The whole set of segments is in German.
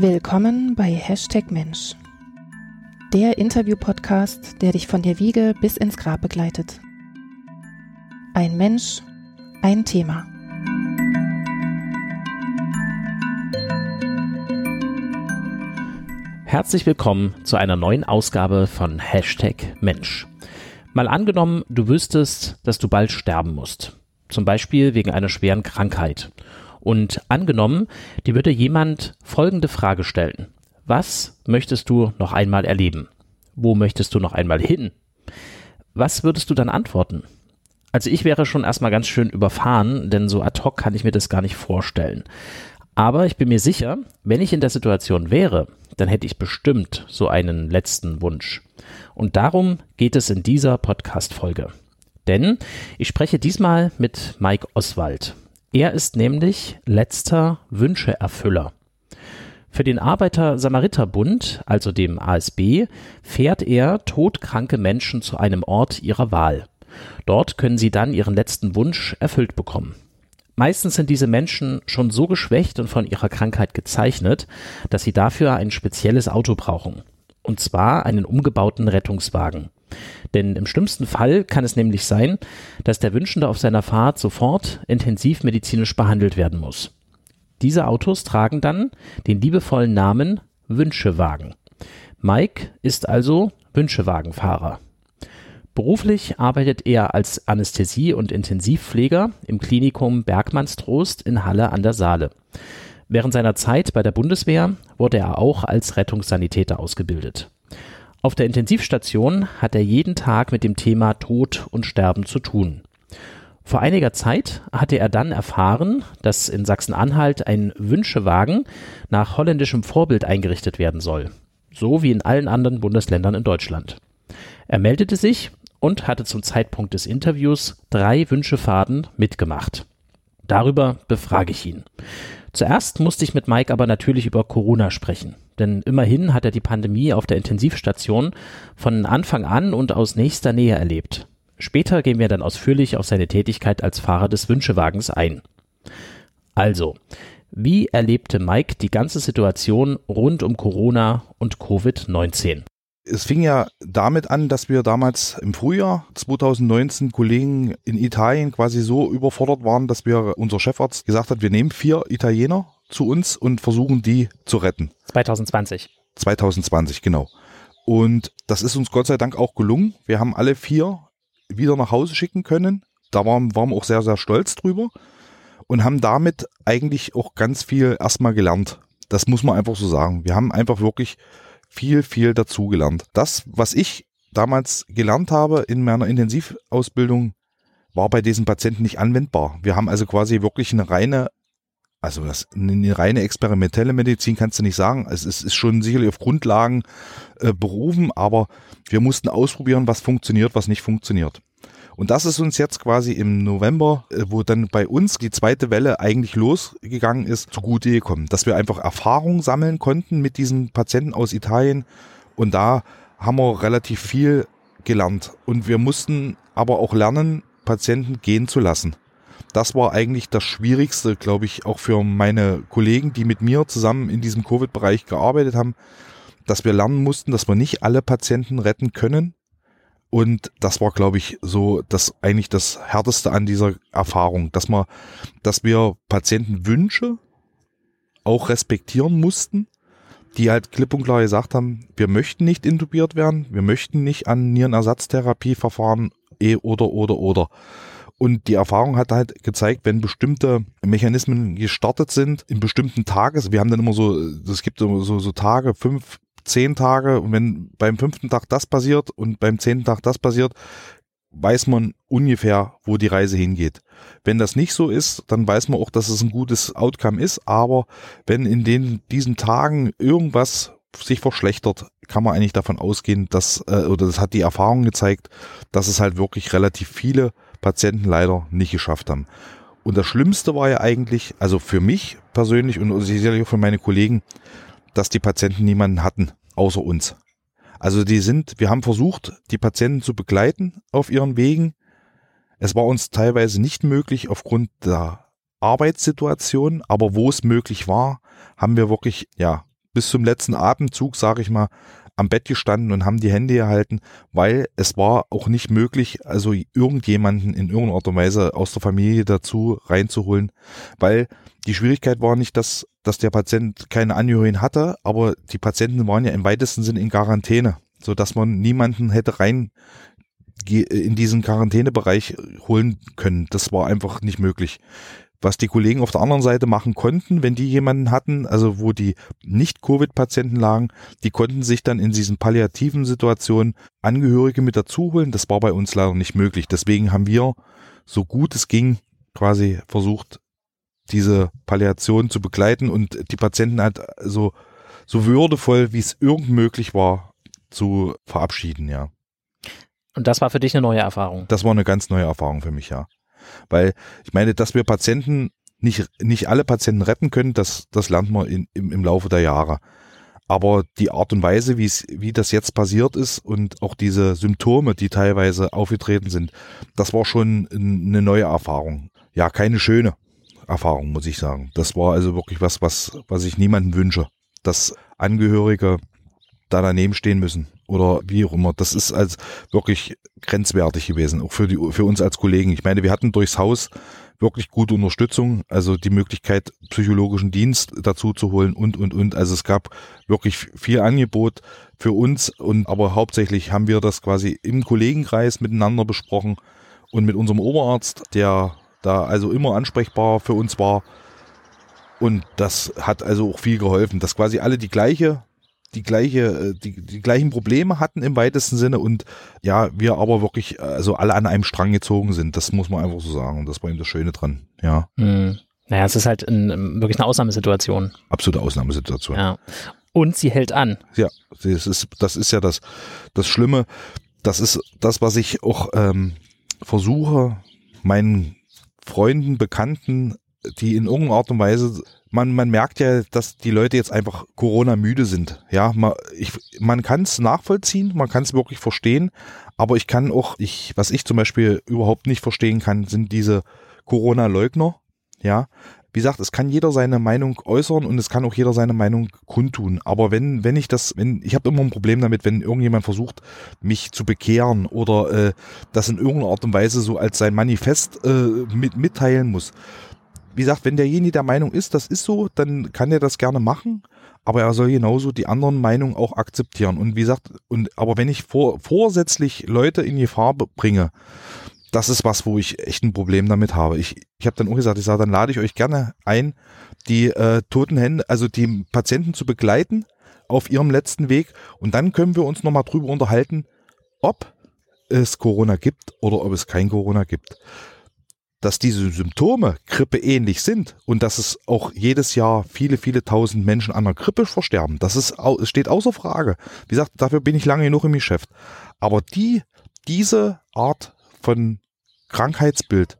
Willkommen bei Hashtag Mensch, der Interview-Podcast, der dich von der Wiege bis ins Grab begleitet. Ein Mensch, ein Thema. Herzlich willkommen zu einer neuen Ausgabe von Hashtag Mensch. Mal angenommen, du wüsstest, dass du bald sterben musst. Zum Beispiel wegen einer schweren Krankheit und angenommen, dir würde jemand folgende Frage stellen. Was möchtest du noch einmal erleben? Wo möchtest du noch einmal hin? Was würdest du dann antworten? Also ich wäre schon erstmal ganz schön überfahren, denn so ad hoc kann ich mir das gar nicht vorstellen. Aber ich bin mir sicher, wenn ich in der Situation wäre, dann hätte ich bestimmt so einen letzten Wunsch. Und darum geht es in dieser Podcast-Folge. Denn ich spreche diesmal mit Mike Oswald. Er ist nämlich letzter Wünscheerfüller. Für den Arbeiter-Samariter-Bund, also dem ASB, fährt er todkranke Menschen zu einem Ort ihrer Wahl. Dort können sie dann ihren letzten Wunsch erfüllt bekommen. Meistens sind diese Menschen schon so geschwächt und von ihrer Krankheit gezeichnet, dass sie dafür ein spezielles Auto brauchen. Und zwar einen umgebauten Rettungswagen. Denn im schlimmsten Fall kann es nämlich sein, dass der Wünschende auf seiner Fahrt sofort intensiv medizinisch behandelt werden muss. Diese Autos tragen dann den liebevollen Namen Wünschewagen. Mike ist also Wünschewagenfahrer. Beruflich arbeitet er als Anästhesie- und Intensivpfleger im Klinikum Bergmannstrost in Halle an der Saale. Während seiner Zeit bei der Bundeswehr wurde er auch als Rettungssanitäter ausgebildet. Auf der Intensivstation hat er jeden Tag mit dem Thema Tod und Sterben zu tun. Vor einiger Zeit hatte er dann erfahren, dass in Sachsen-Anhalt ein Wünschewagen nach holländischem Vorbild eingerichtet werden soll, so wie in allen anderen Bundesländern in Deutschland. Er meldete sich und hatte zum Zeitpunkt des Interviews drei Wünschefaden mitgemacht. Darüber befrage ich ihn. Zuerst musste ich mit Mike aber natürlich über Corona sprechen. Denn immerhin hat er die Pandemie auf der Intensivstation von Anfang an und aus nächster Nähe erlebt. Später gehen wir dann ausführlich auf seine Tätigkeit als Fahrer des Wünschewagens ein. Also, wie erlebte Mike die ganze Situation rund um Corona und Covid-19? Es fing ja damit an, dass wir damals im Frühjahr 2019 Kollegen in Italien quasi so überfordert waren, dass wir unser Chefarzt gesagt hat, wir nehmen vier Italiener zu uns und versuchen die zu retten. 2020. 2020, genau. Und das ist uns Gott sei Dank auch gelungen. Wir haben alle vier wieder nach Hause schicken können. Da waren, waren wir auch sehr, sehr stolz drüber und haben damit eigentlich auch ganz viel erstmal gelernt. Das muss man einfach so sagen. Wir haben einfach wirklich viel, viel dazugelernt. Das, was ich damals gelernt habe in meiner Intensivausbildung, war bei diesen Patienten nicht anwendbar. Wir haben also quasi wirklich eine reine also das, eine reine experimentelle Medizin kannst du nicht sagen. Es ist, ist schon sicherlich auf Grundlagen äh, berufen, aber wir mussten ausprobieren, was funktioniert, was nicht funktioniert. Und das ist uns jetzt quasi im November, äh, wo dann bei uns die zweite Welle eigentlich losgegangen ist, zugute gekommen, dass wir einfach Erfahrung sammeln konnten mit diesen Patienten aus Italien. Und da haben wir relativ viel gelernt. Und wir mussten aber auch lernen, Patienten gehen zu lassen das war eigentlich das Schwierigste, glaube ich, auch für meine Kollegen, die mit mir zusammen in diesem Covid-Bereich gearbeitet haben, dass wir lernen mussten, dass wir nicht alle Patienten retten können. Und das war, glaube ich, so das eigentlich das härteste an dieser Erfahrung, dass wir, dass wir Patientenwünsche auch respektieren mussten, die halt klipp und klar gesagt haben, wir möchten nicht intubiert werden, wir möchten nicht an Nierenersatztherapieverfahren eh oder oder oder. Und die Erfahrung hat halt gezeigt, wenn bestimmte Mechanismen gestartet sind, in bestimmten Tagen, also wir haben dann immer so, es gibt so, so Tage, fünf, zehn Tage, und wenn beim fünften Tag das passiert und beim zehnten Tag das passiert, weiß man ungefähr, wo die Reise hingeht. Wenn das nicht so ist, dann weiß man auch, dass es ein gutes Outcome ist, aber wenn in den, diesen Tagen irgendwas sich verschlechtert, kann man eigentlich davon ausgehen, dass, äh, oder das hat die Erfahrung gezeigt, dass es halt wirklich relativ viele Patienten leider nicht geschafft haben. Und das Schlimmste war ja eigentlich, also für mich persönlich und sicherlich auch für meine Kollegen, dass die Patienten niemanden hatten, außer uns. Also die sind, wir haben versucht, die Patienten zu begleiten auf ihren Wegen. Es war uns teilweise nicht möglich aufgrund der Arbeitssituation, aber wo es möglich war, haben wir wirklich, ja, bis zum letzten Atemzug, sage ich mal, am Bett gestanden und haben die Hände gehalten, weil es war auch nicht möglich, also irgendjemanden in irgendeiner Art und Weise aus der Familie dazu reinzuholen, weil die Schwierigkeit war nicht, dass, dass der Patient keine Angehörigen hatte, aber die Patienten waren ja im weitesten Sinn in Quarantäne, so dass man niemanden hätte rein in diesen Quarantänebereich holen können. Das war einfach nicht möglich was die Kollegen auf der anderen Seite machen konnten, wenn die jemanden hatten, also wo die nicht-Covid-Patienten lagen, die konnten sich dann in diesen palliativen Situationen Angehörige mit dazu holen. Das war bei uns leider nicht möglich. Deswegen haben wir, so gut es ging, quasi versucht, diese Palliation zu begleiten und die Patienten halt so, so würdevoll, wie es irgend möglich war, zu verabschieden, ja. Und das war für dich eine neue Erfahrung? Das war eine ganz neue Erfahrung für mich, ja. Weil ich meine, dass wir Patienten nicht, nicht alle Patienten retten können, das, das lernt man in, im, im Laufe der Jahre. Aber die Art und Weise, wie es, wie das jetzt passiert ist und auch diese Symptome, die teilweise aufgetreten sind, das war schon eine neue Erfahrung. Ja, keine schöne Erfahrung, muss ich sagen. Das war also wirklich was, was, was ich niemandem wünsche, dass Angehörige da daneben stehen müssen oder wie auch immer. Das ist als wirklich grenzwertig gewesen, auch für die, für uns als Kollegen. Ich meine, wir hatten durchs Haus wirklich gute Unterstützung, also die Möglichkeit, psychologischen Dienst dazu zu holen und, und, und. Also es gab wirklich viel Angebot für uns und aber hauptsächlich haben wir das quasi im Kollegenkreis miteinander besprochen und mit unserem Oberarzt, der da also immer ansprechbar für uns war. Und das hat also auch viel geholfen, dass quasi alle die gleiche die gleiche, äh, die, die gleichen Probleme hatten im weitesten Sinne und ja, wir aber wirklich, also alle an einem Strang gezogen sind. Das muss man einfach so sagen. Und das war eben das Schöne dran, ja. Mhm. Naja, es ist halt ein, wirklich eine Ausnahmesituation. Absolute Ausnahmesituation. Ja. Und sie hält an. Ja, das ist, das ist ja das, das Schlimme. Das ist das, was ich auch ähm, versuche, meinen Freunden, Bekannten, die in irgendeiner Art und Weise man, man merkt ja, dass die Leute jetzt einfach Corona-müde sind. Ja, man, ich, man kann es nachvollziehen, man kann es wirklich verstehen, aber ich kann auch, ich, was ich zum Beispiel überhaupt nicht verstehen kann, sind diese Corona-Leugner. Ja, wie gesagt, es kann jeder seine Meinung äußern und es kann auch jeder seine Meinung kundtun. Aber wenn, wenn ich das, wenn, ich habe immer ein Problem damit, wenn irgendjemand versucht, mich zu bekehren oder äh, das in irgendeiner Art und Weise so als sein Manifest äh, mit, mitteilen muss wie gesagt, wenn derjenige der Meinung ist, das ist so, dann kann er das gerne machen, aber er soll genauso die anderen Meinungen auch akzeptieren. Und wie gesagt, und aber wenn ich vor, vorsätzlich Leute in Gefahr bringe, das ist was, wo ich echt ein Problem damit habe. Ich, ich habe dann auch gesagt, ich sage, dann lade ich euch gerne ein, die äh, toten Hände, also die Patienten zu begleiten auf ihrem letzten Weg und dann können wir uns nochmal drüber unterhalten, ob es Corona gibt oder ob es kein Corona gibt dass diese Symptome grippeähnlich sind und dass es auch jedes Jahr viele, viele tausend Menschen an der Grippe versterben, das ist, steht außer Frage. Wie gesagt, dafür bin ich lange genug im Geschäft. Aber die, diese Art von Krankheitsbild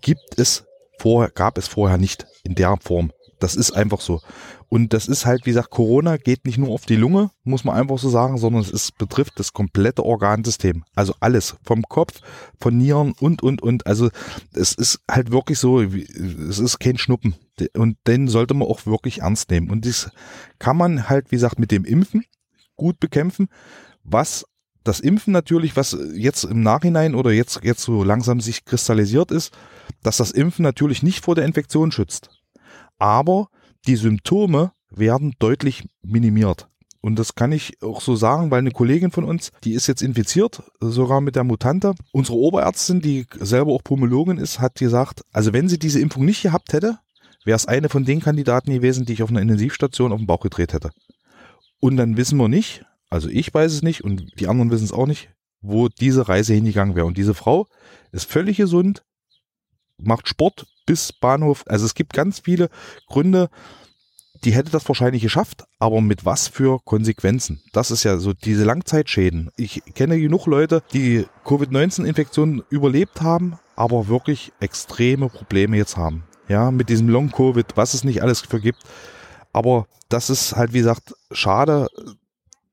gibt es vorher, gab es vorher nicht in der Form. Das ist einfach so. Und das ist halt, wie gesagt, Corona geht nicht nur auf die Lunge, muss man einfach so sagen, sondern es ist, betrifft das komplette Organsystem. Also alles. Vom Kopf, von Nieren und, und, und. Also es ist halt wirklich so, es ist kein Schnuppen. Und den sollte man auch wirklich ernst nehmen. Und das kann man halt, wie gesagt, mit dem Impfen gut bekämpfen. Was das Impfen natürlich, was jetzt im Nachhinein oder jetzt, jetzt so langsam sich kristallisiert ist, dass das Impfen natürlich nicht vor der Infektion schützt aber die Symptome werden deutlich minimiert. Und das kann ich auch so sagen, weil eine Kollegin von uns, die ist jetzt infiziert, sogar mit der Mutante. Unsere Oberärztin, die selber auch Pulmologin ist, hat gesagt, also wenn sie diese Impfung nicht gehabt hätte, wäre es eine von den Kandidaten gewesen, die ich auf einer Intensivstation auf den Bauch gedreht hätte. Und dann wissen wir nicht, also ich weiß es nicht und die anderen wissen es auch nicht, wo diese Reise hingegangen wäre. Und diese Frau ist völlig gesund, macht Sport bis Bahnhof. Also es gibt ganz viele Gründe, die hätte das wahrscheinlich geschafft, aber mit was für Konsequenzen? Das ist ja so diese Langzeitschäden. Ich kenne genug Leute, die Covid-19-Infektionen überlebt haben, aber wirklich extreme Probleme jetzt haben. Ja, mit diesem Long-Covid, was es nicht alles für gibt. Aber das ist halt, wie gesagt, schade,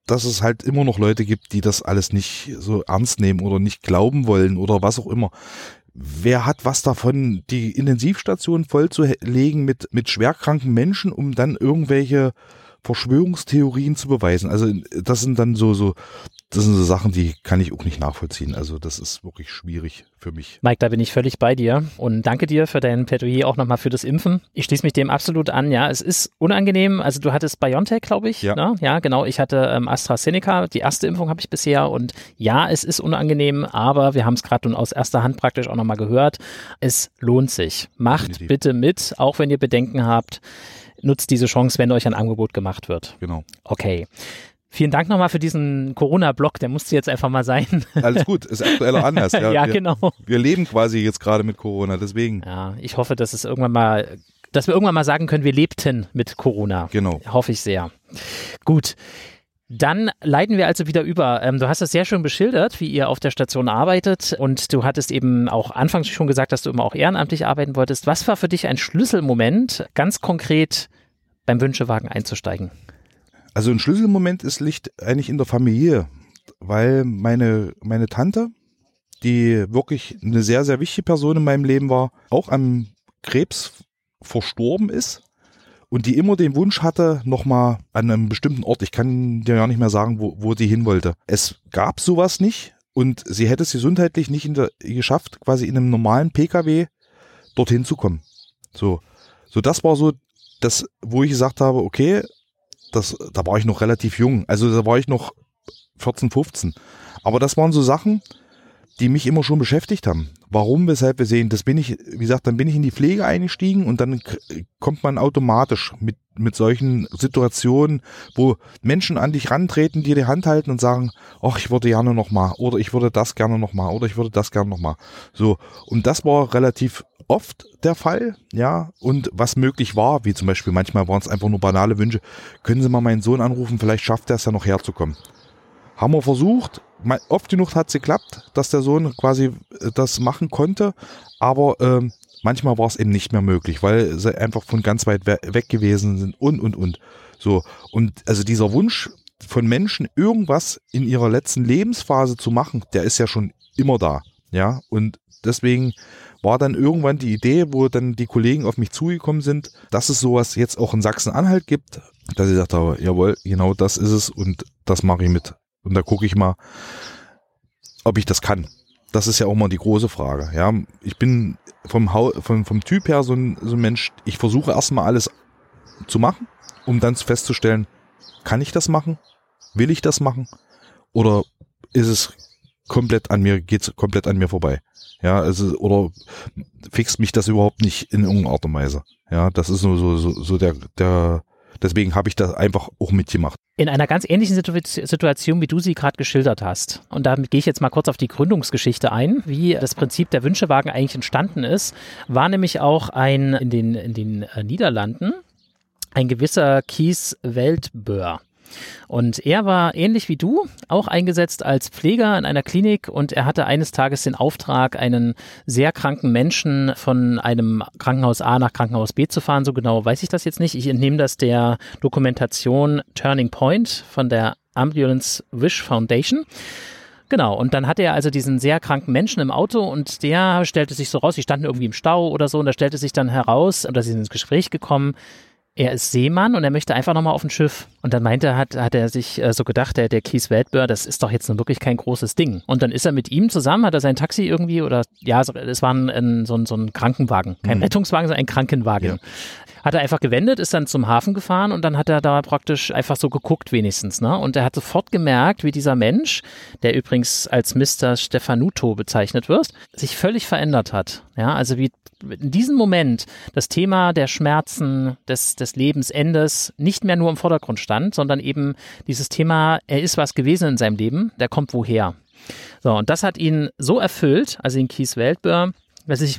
dass es halt immer noch Leute gibt, die das alles nicht so ernst nehmen oder nicht glauben wollen oder was auch immer wer hat was davon, die Intensivstation vollzulegen mit, mit schwerkranken Menschen, um dann irgendwelche Verschwörungstheorien zu beweisen. Also das sind dann so, so, das sind so Sachen, die kann ich auch nicht nachvollziehen. Also das ist wirklich schwierig für mich. Mike, da bin ich völlig bei dir und danke dir für dein Plädoyer auch nochmal für das Impfen. Ich schließe mich dem absolut an. Ja, es ist unangenehm. Also du hattest BioNTech, glaube ich. Ja. Ne? ja, genau. Ich hatte ähm, AstraZeneca. Die erste Impfung habe ich bisher und ja, es ist unangenehm, aber wir haben es gerade nun aus erster Hand praktisch auch nochmal gehört. Es lohnt sich. Macht Definitiv. bitte mit, auch wenn ihr Bedenken habt. Nutzt diese Chance, wenn euch ein Angebot gemacht wird. Genau. Okay. Vielen Dank nochmal für diesen Corona-Block, der musste jetzt einfach mal sein. Alles gut, ist aktueller Anlass. Ja, ja wir, genau. wir leben quasi jetzt gerade mit Corona, deswegen. Ja, ich hoffe, dass es irgendwann mal, dass wir irgendwann mal sagen können, wir lebten mit Corona. Genau. Hoffe ich sehr. Gut. Dann leiten wir also wieder über. Ähm, du hast es sehr schön beschildert, wie ihr auf der Station arbeitet und du hattest eben auch anfangs schon gesagt, dass du immer auch ehrenamtlich arbeiten wolltest. Was war für dich ein Schlüsselmoment, ganz konkret beim Wünschewagen einzusteigen? Also ein Schlüsselmoment ist Licht eigentlich in der Familie, weil meine, meine Tante, die wirklich eine sehr, sehr wichtige Person in meinem Leben war, auch am Krebs verstorben ist und die immer den Wunsch hatte, nochmal an einem bestimmten Ort, ich kann dir ja nicht mehr sagen, wo, wo sie hin wollte. Es gab sowas nicht und sie hätte es gesundheitlich nicht der, geschafft, quasi in einem normalen Pkw dorthin zu kommen. So, so das war so das, wo ich gesagt habe, okay, das, da war ich noch relativ jung. Also da war ich noch 14, 15. Aber das waren so Sachen, die mich immer schon beschäftigt haben. Warum, weshalb wir sehen, das bin ich, wie gesagt, dann bin ich in die Pflege eingestiegen und dann kommt man automatisch mit, mit solchen Situationen, wo Menschen an dich rantreten, dir die Hand halten und sagen, ach, ich würde gerne noch mal oder ich würde das gerne noch mal oder ich würde das gerne noch mal. So. Und das war relativ oft der Fall, ja. Und was möglich war, wie zum Beispiel manchmal waren es einfach nur banale Wünsche, können Sie mal meinen Sohn anrufen, vielleicht schafft er es ja noch herzukommen. Haben wir versucht, oft genug hat es geklappt, dass der Sohn quasi äh, das machen konnte, aber ähm, manchmal war es eben nicht mehr möglich, weil sie einfach von ganz weit we weg gewesen sind und und und. So und also dieser Wunsch von Menschen irgendwas in ihrer letzten Lebensphase zu machen, der ist ja schon immer da, ja und deswegen war dann irgendwann die Idee, wo dann die Kollegen auf mich zugekommen sind, dass es sowas jetzt auch in Sachsen-Anhalt gibt, dass ich habe, jawohl, genau das ist es und das mache ich mit. Und da gucke ich mal, ob ich das kann. Das ist ja auch mal die große Frage. Ja, ich bin vom, Hau vom, vom Typ her so ein, so ein Mensch, ich versuche erstmal alles zu machen, um dann festzustellen, kann ich das machen? Will ich das machen? Oder ist es komplett an mir, geht's komplett an mir vorbei? Ja, also, oder fixt mich das überhaupt nicht in irgendeiner Art und Weise? Ja, das ist so, so, so, so der, der, deswegen habe ich das einfach auch mitgemacht. In einer ganz ähnlichen Situ- Situation, wie du sie gerade geschildert hast. Und damit gehe ich jetzt mal kurz auf die Gründungsgeschichte ein, wie das Prinzip der Wünschewagen eigentlich entstanden ist. War nämlich auch ein in den, in den äh, Niederlanden ein gewisser Kies Weltböhr. Und er war ähnlich wie du auch eingesetzt als Pfleger in einer Klinik und er hatte eines Tages den Auftrag, einen sehr kranken Menschen von einem Krankenhaus A nach Krankenhaus B zu fahren. So genau weiß ich das jetzt nicht. Ich entnehme das der Dokumentation Turning Point von der Ambulance Wish Foundation. Genau, und dann hatte er also diesen sehr kranken Menschen im Auto und der stellte sich so raus, die standen irgendwie im Stau oder so und da stellte sich dann heraus, oder sie sind ins Gespräch gekommen, er ist Seemann und er möchte einfach nochmal auf ein Schiff. Und dann meinte, hat, hat er sich äh, so gedacht, der, der Kies Weltbör, das ist doch jetzt nun wirklich kein großes Ding. Und dann ist er mit ihm zusammen, hat er sein Taxi irgendwie oder, ja, es war ein, ein, so, ein, so ein Krankenwagen. Kein Mhm. Rettungswagen, sondern ein Krankenwagen. Ja. Hat er einfach gewendet, ist dann zum Hafen gefahren und dann hat er da praktisch einfach so geguckt wenigstens. Ne? Und er hat sofort gemerkt, wie dieser Mensch, der übrigens als Mr. Stefanuto bezeichnet wird, sich völlig verändert hat. Ja, also wie in diesem Moment das Thema der Schmerzen, des, des Lebensendes nicht mehr nur im Vordergrund stand, sondern eben dieses Thema, er ist was gewesen in seinem Leben, der kommt woher. So, und das hat ihn so erfüllt, also in Kies Weltbör, dass ich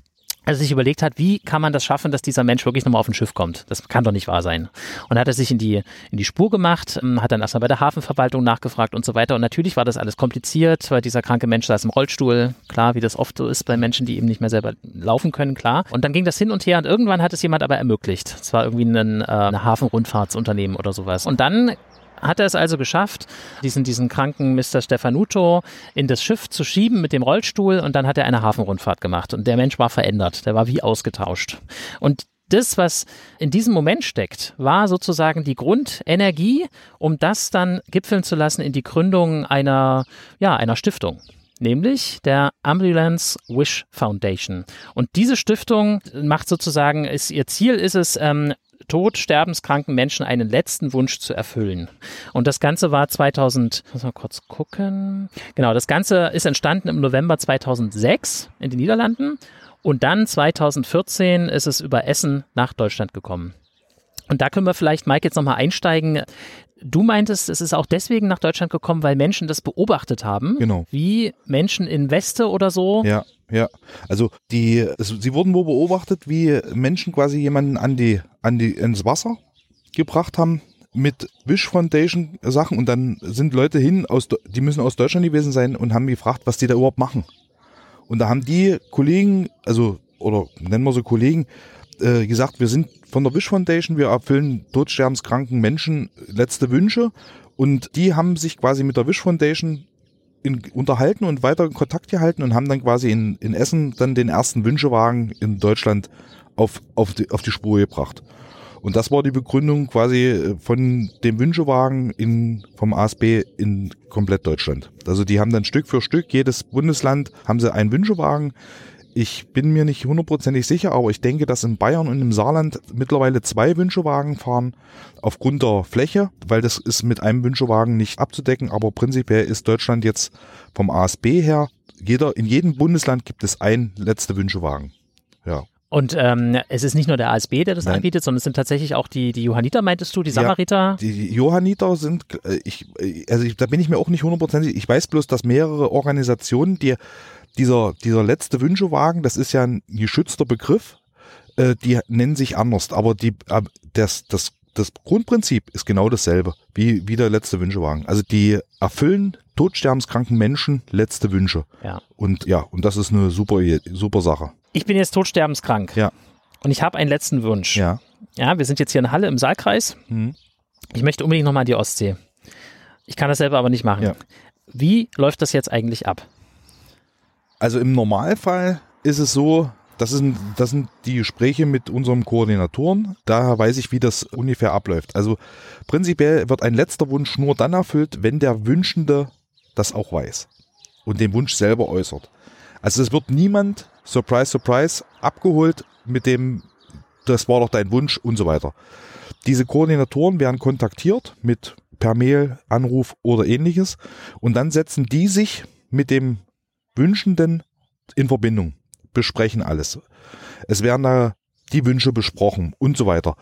also sich überlegt hat, wie kann man das schaffen, dass dieser Mensch wirklich nochmal auf ein Schiff kommt. Das kann doch nicht wahr sein. Und hat er sich in die, in die Spur gemacht, ähm, hat dann erstmal bei der Hafenverwaltung nachgefragt und so weiter. Und natürlich war das alles kompliziert, weil dieser kranke Mensch saß im Rollstuhl. Klar, wie das oft so ist bei Menschen, die eben nicht mehr selber laufen können, klar. Und dann ging das hin und her und irgendwann hat es jemand aber ermöglicht. Es war irgendwie ein, äh, Hafenrundfahrtsunternehmen oder sowas. Und dann hat er es also geschafft, diesen, diesen kranken Mr. Stefanuto in das Schiff zu schieben mit dem Rollstuhl und dann hat er eine Hafenrundfahrt gemacht und der Mensch war verändert, der war wie ausgetauscht. Und das, was in diesem Moment steckt, war sozusagen die Grundenergie, um das dann gipfeln zu lassen in die Gründung einer, ja, einer Stiftung nämlich der Ambulance Wish Foundation. Und diese Stiftung macht sozusagen, ist, ihr Ziel ist es, ähm, tot sterbenskranken Menschen einen letzten Wunsch zu erfüllen. Und das Ganze war 2000, muss mal kurz gucken. Genau, das Ganze ist entstanden im November 2006 in den Niederlanden und dann 2014 ist es über Essen nach Deutschland gekommen. Und da können wir vielleicht, Mike, jetzt nochmal einsteigen. Du meintest, es ist auch deswegen nach Deutschland gekommen, weil Menschen das beobachtet haben. Genau. Wie Menschen in Weste oder so. Ja, ja. Also die, es, sie wurden wohl beobachtet, wie Menschen quasi jemanden an die, an die, ins Wasser gebracht haben mit Wish Foundation Sachen und dann sind Leute hin aus, die müssen aus Deutschland gewesen sein und haben gefragt, was die da überhaupt machen. Und da haben die Kollegen, also, oder nennen wir so Kollegen, äh, gesagt, wir sind von der Wish Foundation, wir erfüllen todsterbenskranken Menschen letzte Wünsche und die haben sich quasi mit der Wish Foundation in, unterhalten und weiter in Kontakt gehalten und haben dann quasi in, in Essen dann den ersten Wünschewagen in Deutschland auf, auf, die, auf die Spur gebracht. Und das war die Begründung quasi äh, von dem Wünschewagen in, vom ASB in komplett Deutschland. Also die haben dann Stück für Stück, jedes Bundesland haben sie einen Wünschewagen ich bin mir nicht hundertprozentig sicher, aber ich denke, dass in Bayern und im Saarland mittlerweile zwei Wünschewagen fahren aufgrund der Fläche, weil das ist mit einem Wünschewagen nicht abzudecken. Aber prinzipiell ist Deutschland jetzt vom ASB her, jeder, in jedem Bundesland gibt es ein letzte Wünschewagen. Ja. Und ähm, es ist nicht nur der ASB, der das Nein. anbietet, sondern es sind tatsächlich auch die, die Johanniter, meintest du, die Samariter? Ja, die Johanniter sind, äh, ich, äh, also ich, da bin ich mir auch nicht hundertprozentig, ich weiß bloß, dass mehrere Organisationen, die dieser, dieser letzte Wünschewagen, das ist ja ein geschützter Begriff, äh, die nennen sich anders, aber die, äh, das, das, das Grundprinzip ist genau dasselbe wie, wie der letzte Wünschewagen. Also die erfüllen todsterbenskranken Menschen letzte Wünsche. Ja. Und ja, und das ist eine super, super Sache. Ich bin jetzt todsterbenskrank. Ja. Und ich habe einen letzten Wunsch. Ja. Ja, wir sind jetzt hier in Halle im Saalkreis. Mhm. Ich möchte unbedingt nochmal die Ostsee. Ich kann das selber aber nicht machen. Ja. Wie läuft das jetzt eigentlich ab? Also im Normalfall ist es so, das sind, das sind die Gespräche mit unserem Koordinatoren. Daher weiß ich, wie das ungefähr abläuft. Also prinzipiell wird ein letzter Wunsch nur dann erfüllt, wenn der Wünschende das auch weiß und den Wunsch selber äußert. Also es wird niemand, surprise, surprise, abgeholt mit dem, das war doch dein Wunsch und so weiter. Diese Koordinatoren werden kontaktiert mit per Mail, Anruf oder ähnliches und dann setzen die sich mit dem Wünschenden in Verbindung, besprechen alles. Es werden da die Wünsche besprochen und so weiter.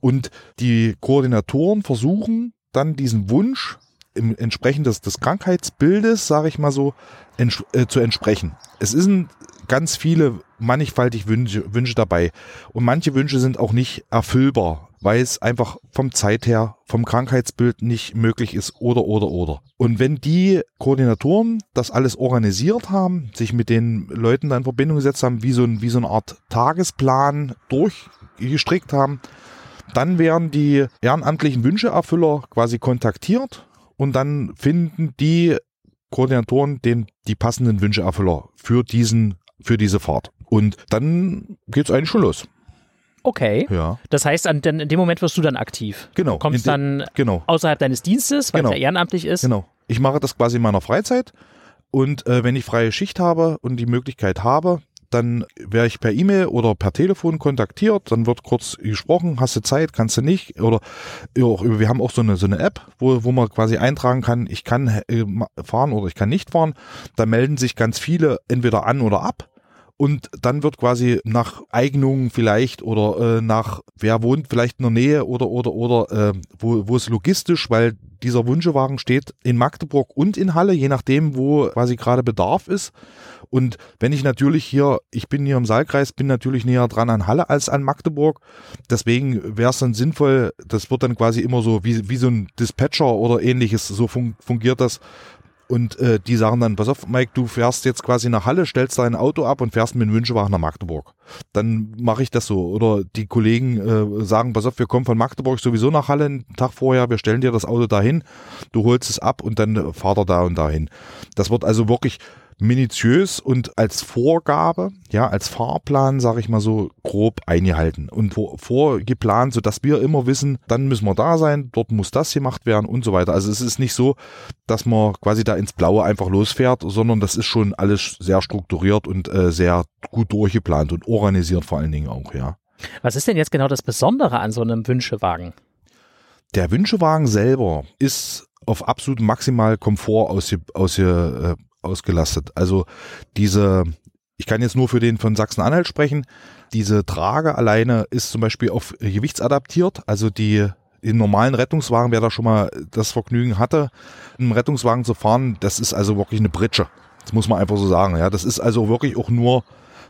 Und die Koordinatoren versuchen dann diesen Wunsch im entsprechend des, des Krankheitsbildes, sage ich mal so, ents äh, zu entsprechen. Es sind ganz viele mannigfaltig Wünsche, Wünsche dabei und manche Wünsche sind auch nicht erfüllbar weil es einfach vom Zeit her, vom Krankheitsbild nicht möglich ist oder, oder, oder. Und wenn die Koordinatoren das alles organisiert haben, sich mit den Leuten dann in Verbindung gesetzt haben, wie so, ein, wie so eine Art Tagesplan durchgestrickt haben, dann werden die ehrenamtlichen Wünscheerfüller quasi kontaktiert und dann finden die Koordinatoren den, die passenden Wünscheerfüller für diesen, für diese Fahrt. Und dann geht's eigentlich schon los. Okay. Ja. Das heißt, an, in dem Moment wirst du dann aktiv. Genau. Kommst dann genau. außerhalb deines Dienstes, weil genau. es ja ehrenamtlich ist. Genau. Ich mache das quasi in meiner Freizeit und äh, wenn ich freie Schicht habe und die Möglichkeit habe, dann werde ich per E-Mail oder per Telefon kontaktiert, dann wird kurz gesprochen, hast du Zeit, kannst du nicht oder wir haben auch so eine so eine App, wo, wo man quasi eintragen kann, ich kann äh, fahren oder ich kann nicht fahren. Da melden sich ganz viele entweder an oder ab und dann wird quasi nach Eignung vielleicht oder äh, nach wer wohnt vielleicht in der Nähe oder oder oder äh, wo, wo es logistisch, weil dieser Wunschewagen steht in Magdeburg und in Halle, je nachdem, wo quasi gerade Bedarf ist. Und wenn ich natürlich hier, ich bin hier im Saalkreis, bin natürlich näher dran an Halle als an Magdeburg. Deswegen wäre es dann sinnvoll, das wird dann quasi immer so wie, wie so ein Dispatcher oder ähnliches, so fun fungiert das, und äh, die sagen dann, pass auf, Mike, du fährst jetzt quasi nach Halle, stellst dein Auto ab und fährst mit Wünschewagen nach Magdeburg. Dann mache ich das so. Oder die Kollegen äh, sagen, pass auf, wir kommen von Magdeburg sowieso nach Halle einen Tag vorher, wir stellen dir das Auto dahin, du holst es ab und dann fahrt er da und dahin. Das wird also wirklich minutiös und als Vorgabe, ja, als Fahrplan, sage ich mal so, grob eingehalten und vor, vorgeplant, sodass wir immer wissen, dann müssen wir da sein, dort muss das gemacht werden und so weiter. Also es ist nicht so, dass man quasi da ins Blaue einfach losfährt, sondern das ist schon alles sehr strukturiert und äh, sehr gut durchgeplant und organisiert vor allen Dingen auch, ja. Was ist denn jetzt genau das Besondere an so einem Wünschewagen? Der Wünschewagen selber ist auf absolut maximal Komfort ausge, ausge, äh, ausgelastet. Also diese, ich kann jetzt nur für den von Sachsen-Anhalt sprechen, diese Trage alleine ist zum Beispiel auf gewichtsadaptiert. Also die in normalen Rettungswagen, wer da schon mal das Vergnügen hatte, einen Rettungswagen zu fahren, das ist also wirklich eine Britsche. Das muss man einfach so sagen. Ja, das ist also wirklich auch nur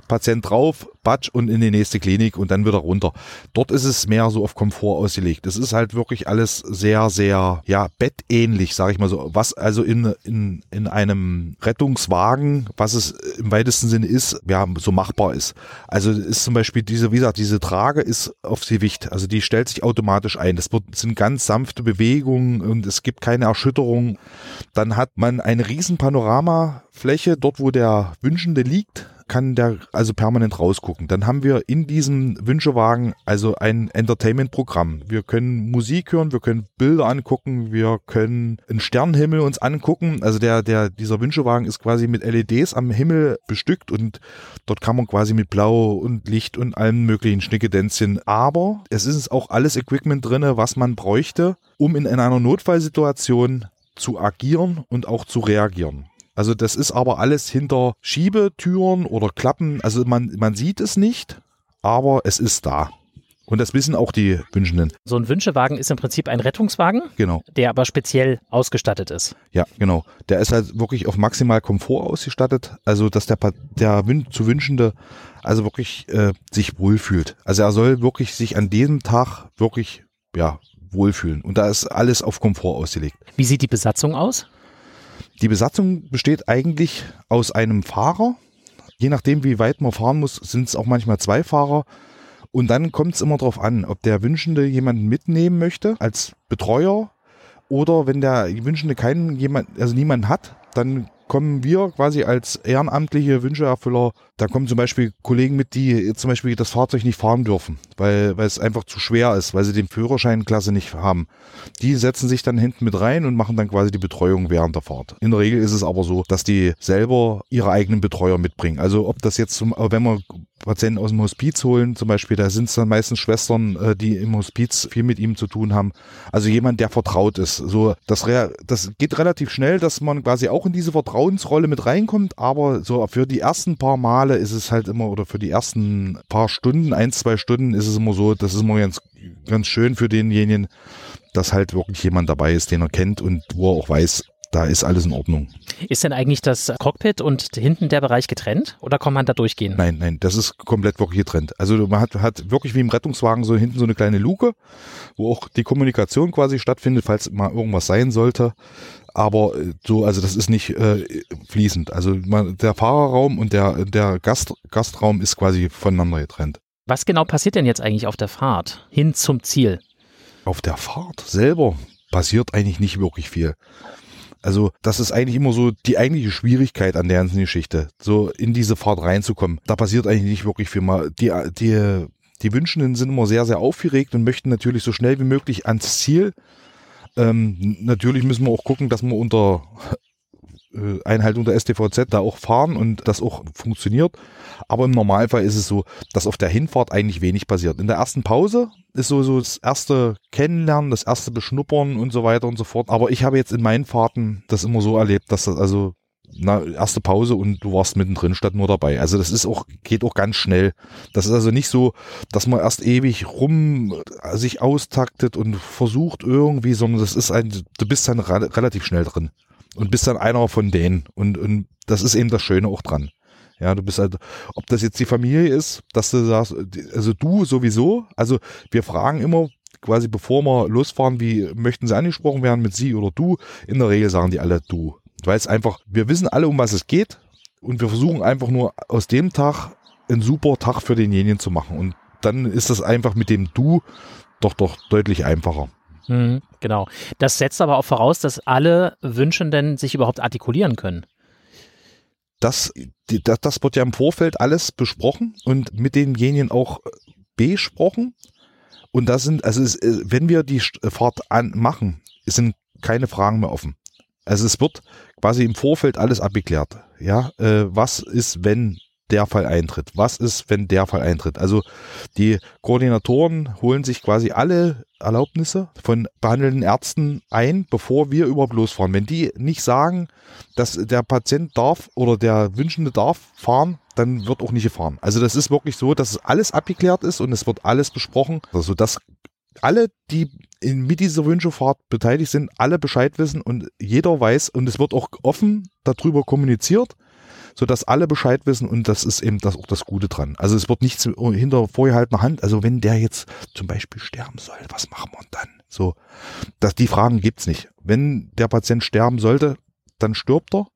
Patient drauf, Batsch und in die nächste Klinik und dann wieder runter. Dort ist es mehr so auf Komfort ausgelegt. Es ist halt wirklich alles sehr, sehr, ja, bettähnlich, sage ich mal so. Was also in, in, in einem Rettungswagen, was es im weitesten Sinne ist, ja, so machbar ist. Also ist zum Beispiel diese, wie gesagt, diese Trage ist auf Gewicht. Also die stellt sich automatisch ein. Das wird, sind ganz sanfte Bewegungen und es gibt keine Erschütterung. Dann hat man eine riesen Panoramafläche dort, wo der Wünschende liegt kann der also permanent rausgucken. Dann haben wir in diesem Wünschewagen also ein Entertainment-Programm. Wir können Musik hören, wir können Bilder angucken, wir können einen Sternenhimmel uns angucken. Also der, der, dieser Wünschewagen ist quasi mit LEDs am Himmel bestückt und dort kann man quasi mit Blau und Licht und allen möglichen Schnickedänzchen. Aber es ist auch alles Equipment drinne, was man bräuchte, um in einer Notfallsituation zu agieren und auch zu reagieren. Also das ist aber alles hinter Schiebetüren oder Klappen. Also man, man sieht es nicht, aber es ist da. Und das wissen auch die Wünschenden. So ein Wünschewagen ist im Prinzip ein Rettungswagen, genau. der aber speziell ausgestattet ist. Ja, genau. Der ist halt wirklich auf maximal Komfort ausgestattet. Also, dass der, der zu Wünschende also wirklich äh, sich wohlfühlt. Also er soll wirklich sich an diesem Tag wirklich ja, wohlfühlen. Und da ist alles auf Komfort ausgelegt. Wie sieht die Besatzung aus? Die Besatzung besteht eigentlich aus einem Fahrer. Je nachdem, wie weit man fahren muss, sind es auch manchmal zwei Fahrer. Und dann kommt es immer darauf an, ob der Wünschende jemanden mitnehmen möchte als Betreuer oder wenn der Wünschende keinen jemand, also niemanden hat, dann kommen wir quasi als ehrenamtliche Wünscheerfüller, da kommen zum Beispiel Kollegen mit, die zum Beispiel das Fahrzeug nicht fahren dürfen, weil, weil es einfach zu schwer ist, weil sie den Führerscheinklasse nicht haben. Die setzen sich dann hinten mit rein und machen dann quasi die Betreuung während der Fahrt. In der Regel ist es aber so, dass die selber ihre eigenen Betreuer mitbringen. Also ob das jetzt, zum, wenn man Patienten aus dem Hospiz holen, zum Beispiel, da sind es dann meistens Schwestern, äh, die im Hospiz viel mit ihm zu tun haben. Also jemand, der vertraut ist. So, das, das geht relativ schnell, dass man quasi auch in diese Vertrauensrolle mit reinkommt, aber so für die ersten paar Male ist es halt immer, oder für die ersten paar Stunden, ein, zwei Stunden ist es immer so, das ist immer ganz, ganz schön für denjenigen, dass halt wirklich jemand dabei ist, den er kennt und wo er auch weiß, da ist alles in Ordnung. Ist denn eigentlich das Cockpit und hinten der Bereich getrennt oder kann man da durchgehen? Nein, nein, das ist komplett wirklich getrennt. Also man hat, hat wirklich wie im Rettungswagen so hinten so eine kleine Luke, wo auch die Kommunikation quasi stattfindet, falls mal irgendwas sein sollte. Aber äh, so, also das ist nicht äh, fließend. Also man, der Fahrerraum und der, der Gast, Gastraum ist quasi voneinander getrennt. Was genau passiert denn jetzt eigentlich auf der Fahrt hin zum Ziel? Auf der Fahrt selber passiert eigentlich nicht wirklich viel. Also das ist eigentlich immer so die eigentliche Schwierigkeit an der ganzen Geschichte, so in diese Fahrt reinzukommen. Da passiert eigentlich nicht wirklich viel mal. Die, die, die Wünschenden sind immer sehr, sehr aufgeregt und möchten natürlich so schnell wie möglich ans Ziel. Ähm, natürlich müssen wir auch gucken, dass wir unter äh, Einhaltung der STVZ da auch fahren und das auch funktioniert. Aber im Normalfall ist es so, dass auf der Hinfahrt eigentlich wenig passiert. In der ersten Pause ist so, so das erste Kennenlernen, das erste Beschnuppern und so weiter und so fort. Aber ich habe jetzt in meinen Fahrten das immer so erlebt, dass das also na, erste Pause und du warst mittendrin statt nur dabei. Also das ist auch, geht auch ganz schnell. Das ist also nicht so, dass man erst ewig rum äh, sich austaktet und versucht irgendwie, sondern das ist ein, du bist dann relativ schnell drin und bist dann einer von denen. Und, und das ist eben das Schöne auch dran. Ja, du bist halt, ob das jetzt die Familie ist, dass du sagst, also du sowieso, also wir fragen immer quasi bevor wir losfahren, wie möchten sie angesprochen werden mit sie oder du? In der Regel sagen die alle du. Weil es einfach, wir wissen alle, um was es geht und wir versuchen einfach nur aus dem Tag einen super Tag für denjenigen zu machen. Und dann ist das einfach mit dem du doch doch deutlich einfacher. Mhm, genau. Das setzt aber auch voraus, dass alle Wünschenden sich überhaupt artikulieren können. das, das, das wird ja im Vorfeld alles besprochen und mit denjenigen auch besprochen. Und das sind, also es, äh, wenn wir die Fahrt an, machen, sind keine Fragen mehr offen. Also es wird quasi im Vorfeld alles abgeklärt. Ja, äh, was ist, wenn der Fall eintritt? Was ist, wenn der Fall eintritt? Also die Koordinatoren holen sich quasi alle Erlaubnisse von behandelnden Ärzten ein, bevor wir überhaupt losfahren. Wenn die nicht sagen, dass der Patient darf oder der Wünschende darf fahren, dann wird auch nicht gefahren. Also das ist wirklich so, dass alles abgeklärt ist und es wird alles besprochen, also dass alle, die in, mit dieser Wünschefahrt beteiligt sind, alle Bescheid wissen und jeder weiß und es wird auch offen darüber kommuniziert so dass alle Bescheid wissen und das ist eben das auch das Gute dran. Also es wird nichts hinter vorgehaltener Hand. Also wenn der jetzt zum Beispiel sterben soll, was machen wir dann? So, dass die Fragen gibt's nicht. Wenn der Patient sterben sollte, dann stirbt er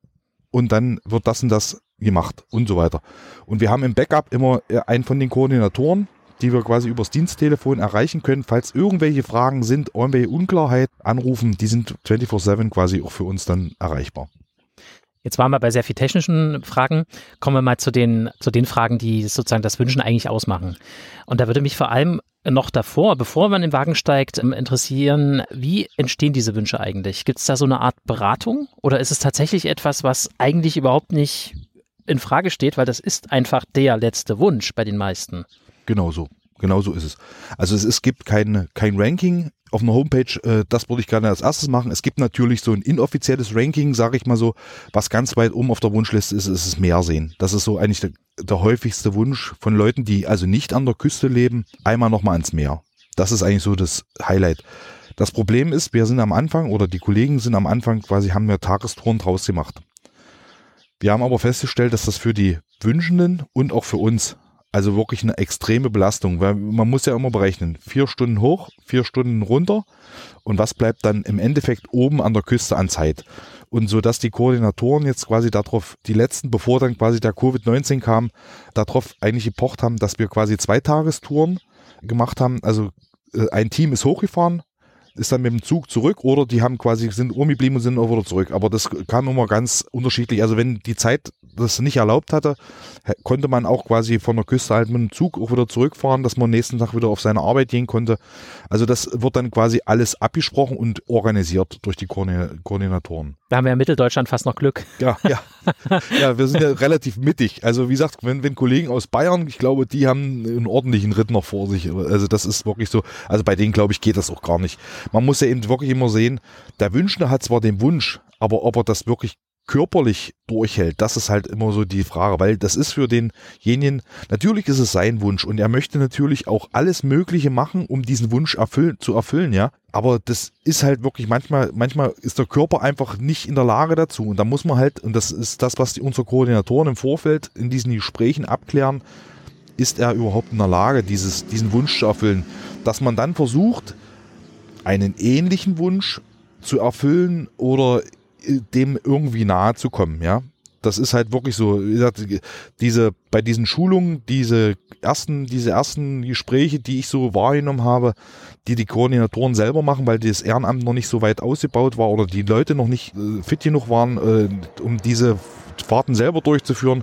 und dann wird das und das gemacht und so weiter. Und wir haben im Backup immer äh, einen von den Koordinatoren, die wir quasi übers Diensttelefon erreichen können, falls irgendwelche Fragen sind, irgendwelche Unklarheit anrufen, die sind 24/7 quasi auch für uns dann erreichbar. Jetzt waren wir bei sehr viel technischen Fragen. Kommen wir mal zu den, zu den Fragen, die sozusagen das Wünschen eigentlich ausmachen. Und da würde mich vor allem noch davor, bevor man in den Wagen steigt, ähm, interessieren, wie entstehen diese Wünsche eigentlich? Gibt es da so eine Art Beratung oder ist es tatsächlich etwas, was eigentlich überhaupt nicht in Frage steht, weil das ist einfach der letzte Wunsch bei den meisten? Genau so. Genau so ist es. Also es, es gibt kein, kein Ranking auf einer Homepage, äh, das würde ich gerne als erstes machen. Es gibt natürlich so ein inoffizielles Ranking, sage ich mal so, was ganz weit oben auf der Wunschliste ist, ist das Meersehen. Das ist so eigentlich der, der häufigste Wunsch von Leuten, die also nicht an der Küste leben, einmal nochmal ans Meer. Das ist eigentlich so das Highlight. Das Problem ist, wir sind am Anfang oder die Kollegen sind am Anfang quasi, haben wir Tagestouren draus gemacht. Wir haben aber festgestellt, dass das für die Wünschenden und auch für uns also wirklich eine extreme Belastung, weil man muss ja immer berechnen, vier Stunden hoch, vier Stunden runter und was bleibt dann im Endeffekt oben an der Küste an Zeit. Und so dass die Koordinatoren jetzt quasi darauf, die letzten, bevor dann quasi der Covid-19 kam, darauf eigentlich gepocht haben, dass wir quasi zwei Tagestouren gemacht haben. Also äh, ein Team ist hochgefahren, ist dann mit dem Zug zurück oder die haben quasi, sind umgeblieben und sind auch wieder zurück. Aber das kam immer ganz unterschiedlich. Also wenn die Zeit das nicht erlaubt hatte, konnte man auch quasi von der Küste halt mit dem Zug auch wieder zurückfahren, dass man nächsten Tag wieder auf seine Arbeit gehen konnte. Also das wird dann quasi alles abgesprochen und organisiert durch die Koordinatoren. Da haben wir in Mitteldeutschland fast noch Glück. Ja, ja. Ja, wir sind ja relativ mittig. Also wie gesagt, wenn, wenn Kollegen aus Bayern, ich glaube, die haben einen ordentlichen Ritt noch vor sich. Also das ist wirklich so. Also bei denen, glaube ich, geht das auch gar nicht. Man muss ja eben wirklich immer sehen, der Wünschende hat zwar den Wunsch, aber ob er das wirklich körperlich durchhält, das ist halt immer so die Frage, weil das ist für denjenigen, natürlich ist es sein Wunsch und er möchte natürlich auch alles Mögliche machen, um diesen Wunsch erfüllen, zu erfüllen, ja. Aber das ist halt wirklich manchmal, manchmal ist der Körper einfach nicht in der Lage dazu und da muss man halt, und das ist das, was die, unsere Koordinatoren im Vorfeld in diesen Gesprächen abklären, ist er überhaupt in der Lage, dieses, diesen Wunsch zu erfüllen, dass man dann versucht, einen ähnlichen Wunsch zu erfüllen oder dem irgendwie nahe zu kommen, ja. Das ist halt wirklich so, wie gesagt, diese, bei diesen Schulungen, diese ersten, diese ersten Gespräche, die ich so wahrgenommen habe, die die Koordinatoren selber machen, weil das Ehrenamt noch nicht so weit ausgebaut war oder die Leute noch nicht äh, fit genug waren, äh, um diese Fahrten selber durchzuführen,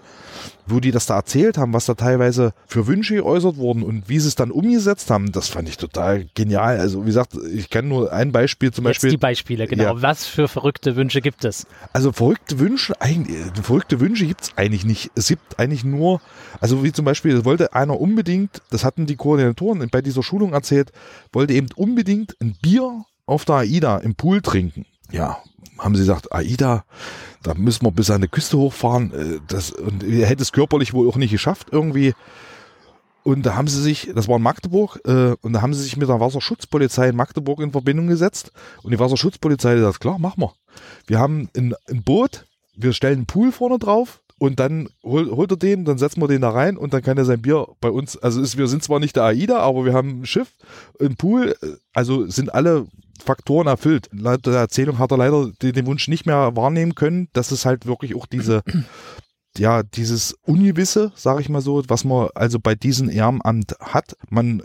wo die das da erzählt haben, was da teilweise für Wünsche geäußert wurden und wie sie es dann umgesetzt haben, das fand ich total genial. Also wie gesagt, ich kann nur ein Beispiel zum Jetzt Beispiel. Die Beispiele, genau. Ja. Was für verrückte Wünsche gibt es? Also verrückte Wünsche, eigentlich, verrückte Wünsche gibt es eigentlich nicht. Es gibt eigentlich nur, also wie zum Beispiel, das wollte einer unbedingt, das hatten die Koordinatoren bei dieser Schulung erzählt, wollte eben unbedingt ein Bier auf der AIDA im Pool trinken. Ja, haben sie gesagt, AIDA, da müssen wir bis an die Küste hochfahren. Äh, das, und er hätte es körperlich wohl auch nicht geschafft irgendwie. Und da haben sie sich, das war in Magdeburg, äh, und da haben sie sich mit der Wasserschutzpolizei in Magdeburg in Verbindung gesetzt. Und die Wasserschutzpolizei sagt, klar, machen wir. Wir haben ein, ein Boot, wir stellen einen Pool vorne drauf, und dann hol, holt er den, dann setzen wir den da rein und dann kann er sein Bier bei uns, also ist, wir sind zwar nicht der AIDA, aber wir haben ein Schiff, ein Pool, also sind alle Faktoren erfüllt. Laut der Erzählung hat er leider den, den Wunsch nicht mehr wahrnehmen können. Das ist halt wirklich auch diese, ja, dieses Ungewisse, sage ich mal so, was man also bei diesem Ehrenamt hat. Man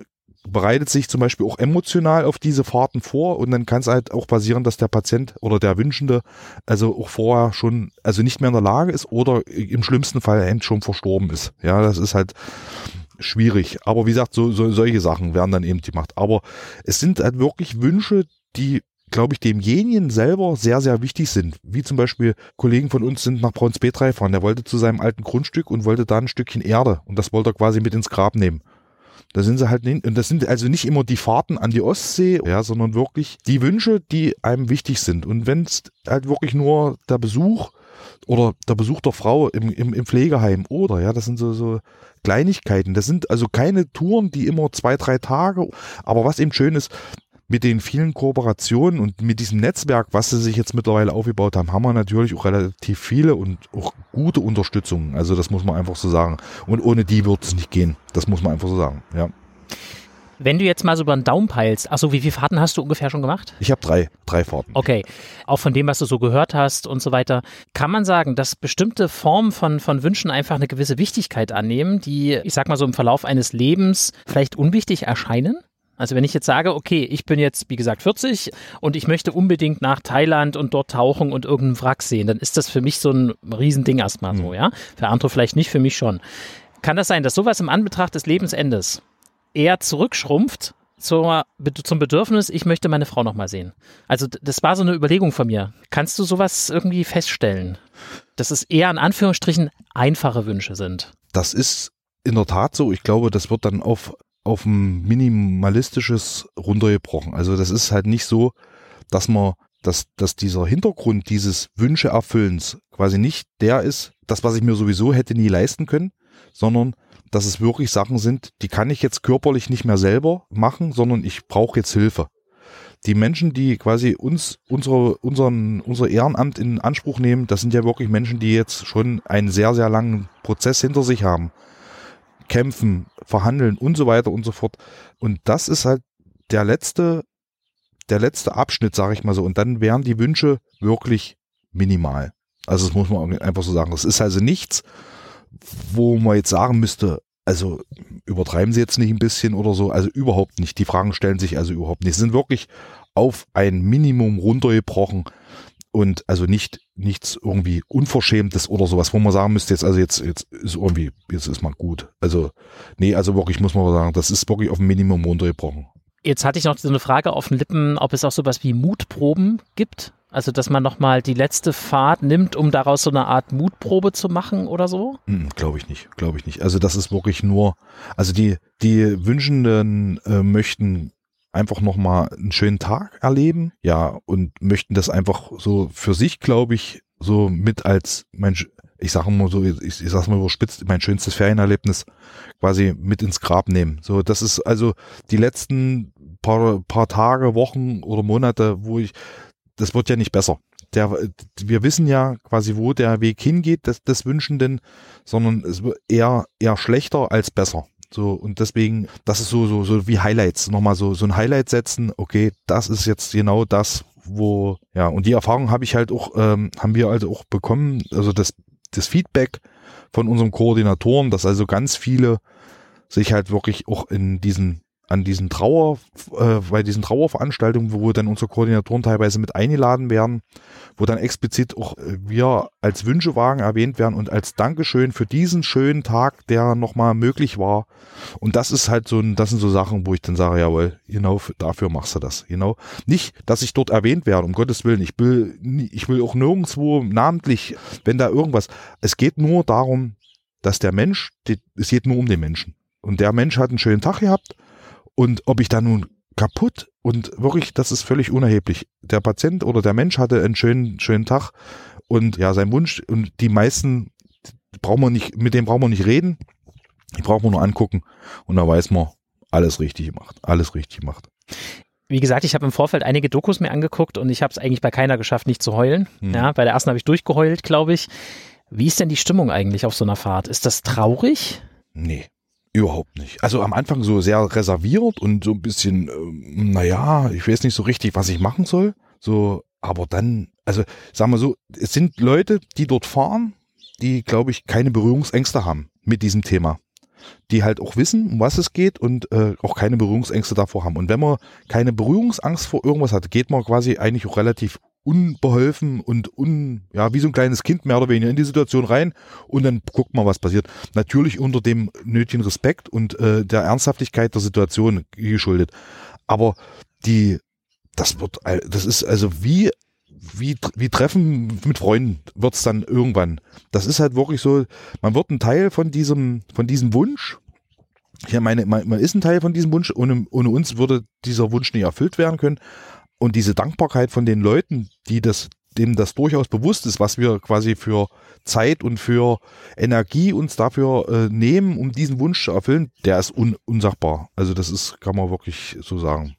bereitet sich zum Beispiel auch emotional auf diese Fahrten vor und dann kann es halt auch passieren, dass der Patient oder der Wünschende also auch vorher schon, also nicht mehr in der Lage ist oder im schlimmsten Fall schon verstorben ist. Ja, das ist halt schwierig. Aber wie gesagt, so, so solche Sachen werden dann eben gemacht. Aber es sind halt wirklich Wünsche, die glaube ich, demjenigen selber sehr, sehr wichtig sind. Wie zum Beispiel Kollegen von uns sind nach Brauns B3 fahren. Der wollte zu seinem alten Grundstück und wollte da ein Stückchen Erde und das wollte er quasi mit ins Grab nehmen. Da sind sie halt und das sind also nicht immer die Fahrten an die Ostsee, ja, sondern wirklich die Wünsche, die einem wichtig sind. Und wenn es halt wirklich nur der Besuch oder der Besuch der Frau im, im, im Pflegeheim oder, ja, das sind so, so Kleinigkeiten. Das sind also keine Touren, die immer zwei, drei Tage, aber was eben schön ist, mit den vielen Kooperationen und mit diesem Netzwerk, was sie sich jetzt mittlerweile aufgebaut haben, haben wir natürlich auch relativ viele und auch gute Unterstützung. Also das muss man einfach so sagen. Und ohne die wird es nicht gehen. Das muss man einfach so sagen, ja. Wenn du jetzt mal so über den Daumen peilst, achso, wie viele Fahrten hast du ungefähr schon gemacht? Ich habe drei, drei Fahrten. Okay, auch von dem, was du so gehört hast und so weiter, kann man sagen, dass bestimmte Formen von, von Wünschen einfach eine gewisse Wichtigkeit annehmen, die, ich sag mal so im Verlauf eines Lebens vielleicht unwichtig erscheinen? Also wenn ich jetzt sage, okay, ich bin jetzt, wie gesagt, 40 und ich möchte unbedingt nach Thailand und dort tauchen und irgendeinen Wrack sehen, dann ist das für mich so ein Riesending erstmal so, mhm. ja. Für andere vielleicht nicht, für mich schon. Kann das sein, dass sowas im Anbetracht des Lebensendes eher zurückschrumpft zur, zum Bedürfnis, ich möchte meine Frau nochmal sehen. Also das war so eine Überlegung von mir. Kannst du sowas irgendwie feststellen? Dass es eher in Anführungsstrichen einfache Wünsche sind. Das ist in der Tat so. Ich glaube, das wird dann auf auf ein minimalistisches runtergebrochen. Also das ist halt nicht so, dass man, dass, dass dieser Hintergrund dieses Wünscheerfüllens quasi nicht der ist, das, was ich mir sowieso hätte nie leisten können, sondern dass es wirklich Sachen sind, die kann ich jetzt körperlich nicht mehr selber machen, sondern ich brauche jetzt Hilfe. Die Menschen, die quasi uns, unsere, unseren, unser Ehrenamt in Anspruch nehmen, das sind ja wirklich Menschen, die jetzt schon einen sehr, sehr langen Prozess hinter sich haben kämpfen, verhandeln und so weiter und so fort. Und das ist halt der letzte, der letzte Abschnitt, sage ich mal so. Und dann wären die Wünsche wirklich minimal. Also das muss man einfach so sagen. Das ist also nichts, wo man jetzt sagen müsste, also übertreiben Sie jetzt nicht ein bisschen oder so, also überhaupt nicht. Die Fragen stellen sich also überhaupt nicht. Sie sind wirklich auf ein Minimum runtergebrochen, und also nicht nichts irgendwie unverschämtes oder sowas, wo man sagen müsste jetzt also jetzt jetzt ist irgendwie jetzt ist mal gut. Also nee, also wirklich muss man sagen, das ist wirklich auf ein Minimum runtergebrochen. Jetzt hatte ich noch so eine Frage auf den Lippen, ob es auch sowas wie Mutproben gibt. Also, dass man nochmal die letzte Fahrt nimmt, um daraus so eine Art Mutprobe zu machen oder so? Hm, glaube ich nicht, glaube ich nicht. Also, das ist wirklich nur, also die, die Wünschenden äh, möchten einfach nochmal einen schönen Tag erleben, ja, und möchten das einfach so für sich, glaube ich, so mit als mein, ich sage mal so, ich, ich sag's mal überspitzt, mein schönstes Ferienerlebnis quasi mit ins Grab nehmen. So, das ist also die letzten paar, paar Tage, Wochen oder Monate, wo ich, das wird ja nicht besser. Der, wir wissen ja quasi, wo der Weg hingeht des, des Wünschenden, sondern es wird eher, eher schlechter als besser. So, und deswegen, das ist so, so, so wie Highlights. Nochmal so, so ein Highlight setzen. Okay, das ist jetzt genau das, wo, ja, und die Erfahrung habe ich halt auch, ähm, haben wir also auch bekommen, also das, das Feedback von unseren Koordinatoren, dass also ganz viele sich halt wirklich auch in diesen an diesen Trauer, äh, bei diesen Trauerveranstaltungen, wo dann unsere Koordinatoren teilweise mit eingeladen werden, wo dann explizit auch äh, wir als Wünschewagen erwähnt werden und als Dankeschön für diesen schönen Tag, der nochmal möglich war. Und das ist halt so ein, das sind so Sachen, wo ich dann sage, jawohl, genau, dafür machst du das, genau. Nicht, dass ich dort erwähnt werde, um Gottes Willen. Ich will, ich will auch nirgendwo namentlich, wenn da irgendwas, es geht nur darum, dass der Mensch, es geht nur um den Menschen. Und der Mensch hat einen schönen Tag gehabt und ob ich da nun kaputt und wirklich, das ist völlig unerheblich. Der Patient oder der Mensch hatte einen schönen, schönen Tag und ja, sein Wunsch und die meisten brauchen wir nicht, mit dem brauchen wir nicht reden. Die brauchen wir nur angucken und da weiß man, alles richtig gemacht, alles richtig gemacht. Wie gesagt, ich habe im Vorfeld einige Dokus mir angeguckt und ich habe es eigentlich bei keiner geschafft, nicht zu heulen. Hm. Ja, bei der ersten habe ich durchgeheult, glaube ich. Wie ist denn die Stimmung eigentlich auf so einer Fahrt? Ist das traurig? Nee, Überhaupt nicht. Also am Anfang so sehr reserviert und so ein bisschen, äh, naja, ich weiß nicht so richtig, was ich machen soll. So, aber dann, also sagen wir so, es sind Leute, die dort fahren, die, glaube ich, keine Berührungsängste haben mit diesem Thema. die halt auch wissen, um was es geht und äh, auch keine Berührungsängste davor haben. Und wenn man keine Berührungsangst vor irgendwas hat, geht man quasi eigentlich auch relativ unbeholfen und un, ja, wie so ein kleines Kind mehr oder weniger in die Situation rein und dann guckt man, was passiert. Natürlich unter dem nötigen Respekt und äh, der Ernsthaftigkeit der Situation geschuldet. Aber die, das wird, das ist also wie, wie, wie Treffen mit Freunden wird's dann irgendwann. Das ist halt wirklich so, man wird ein Teil von diesem, von diesem Wunsch. Ja, meine, man ist ein Teil von diesem Wunsch. Ohne, ohne uns würde dieser Wunsch nicht erfüllt werden können. Und diese Dankbarkeit von den Leuten, die das, dem das durchaus bewusst ist, was wir quasi für Zeit und für Energie uns dafür äh, nehmen, um diesen Wunsch zu erfüllen, der ist un unsagbar. Also das ist, kann man wirklich so sagen.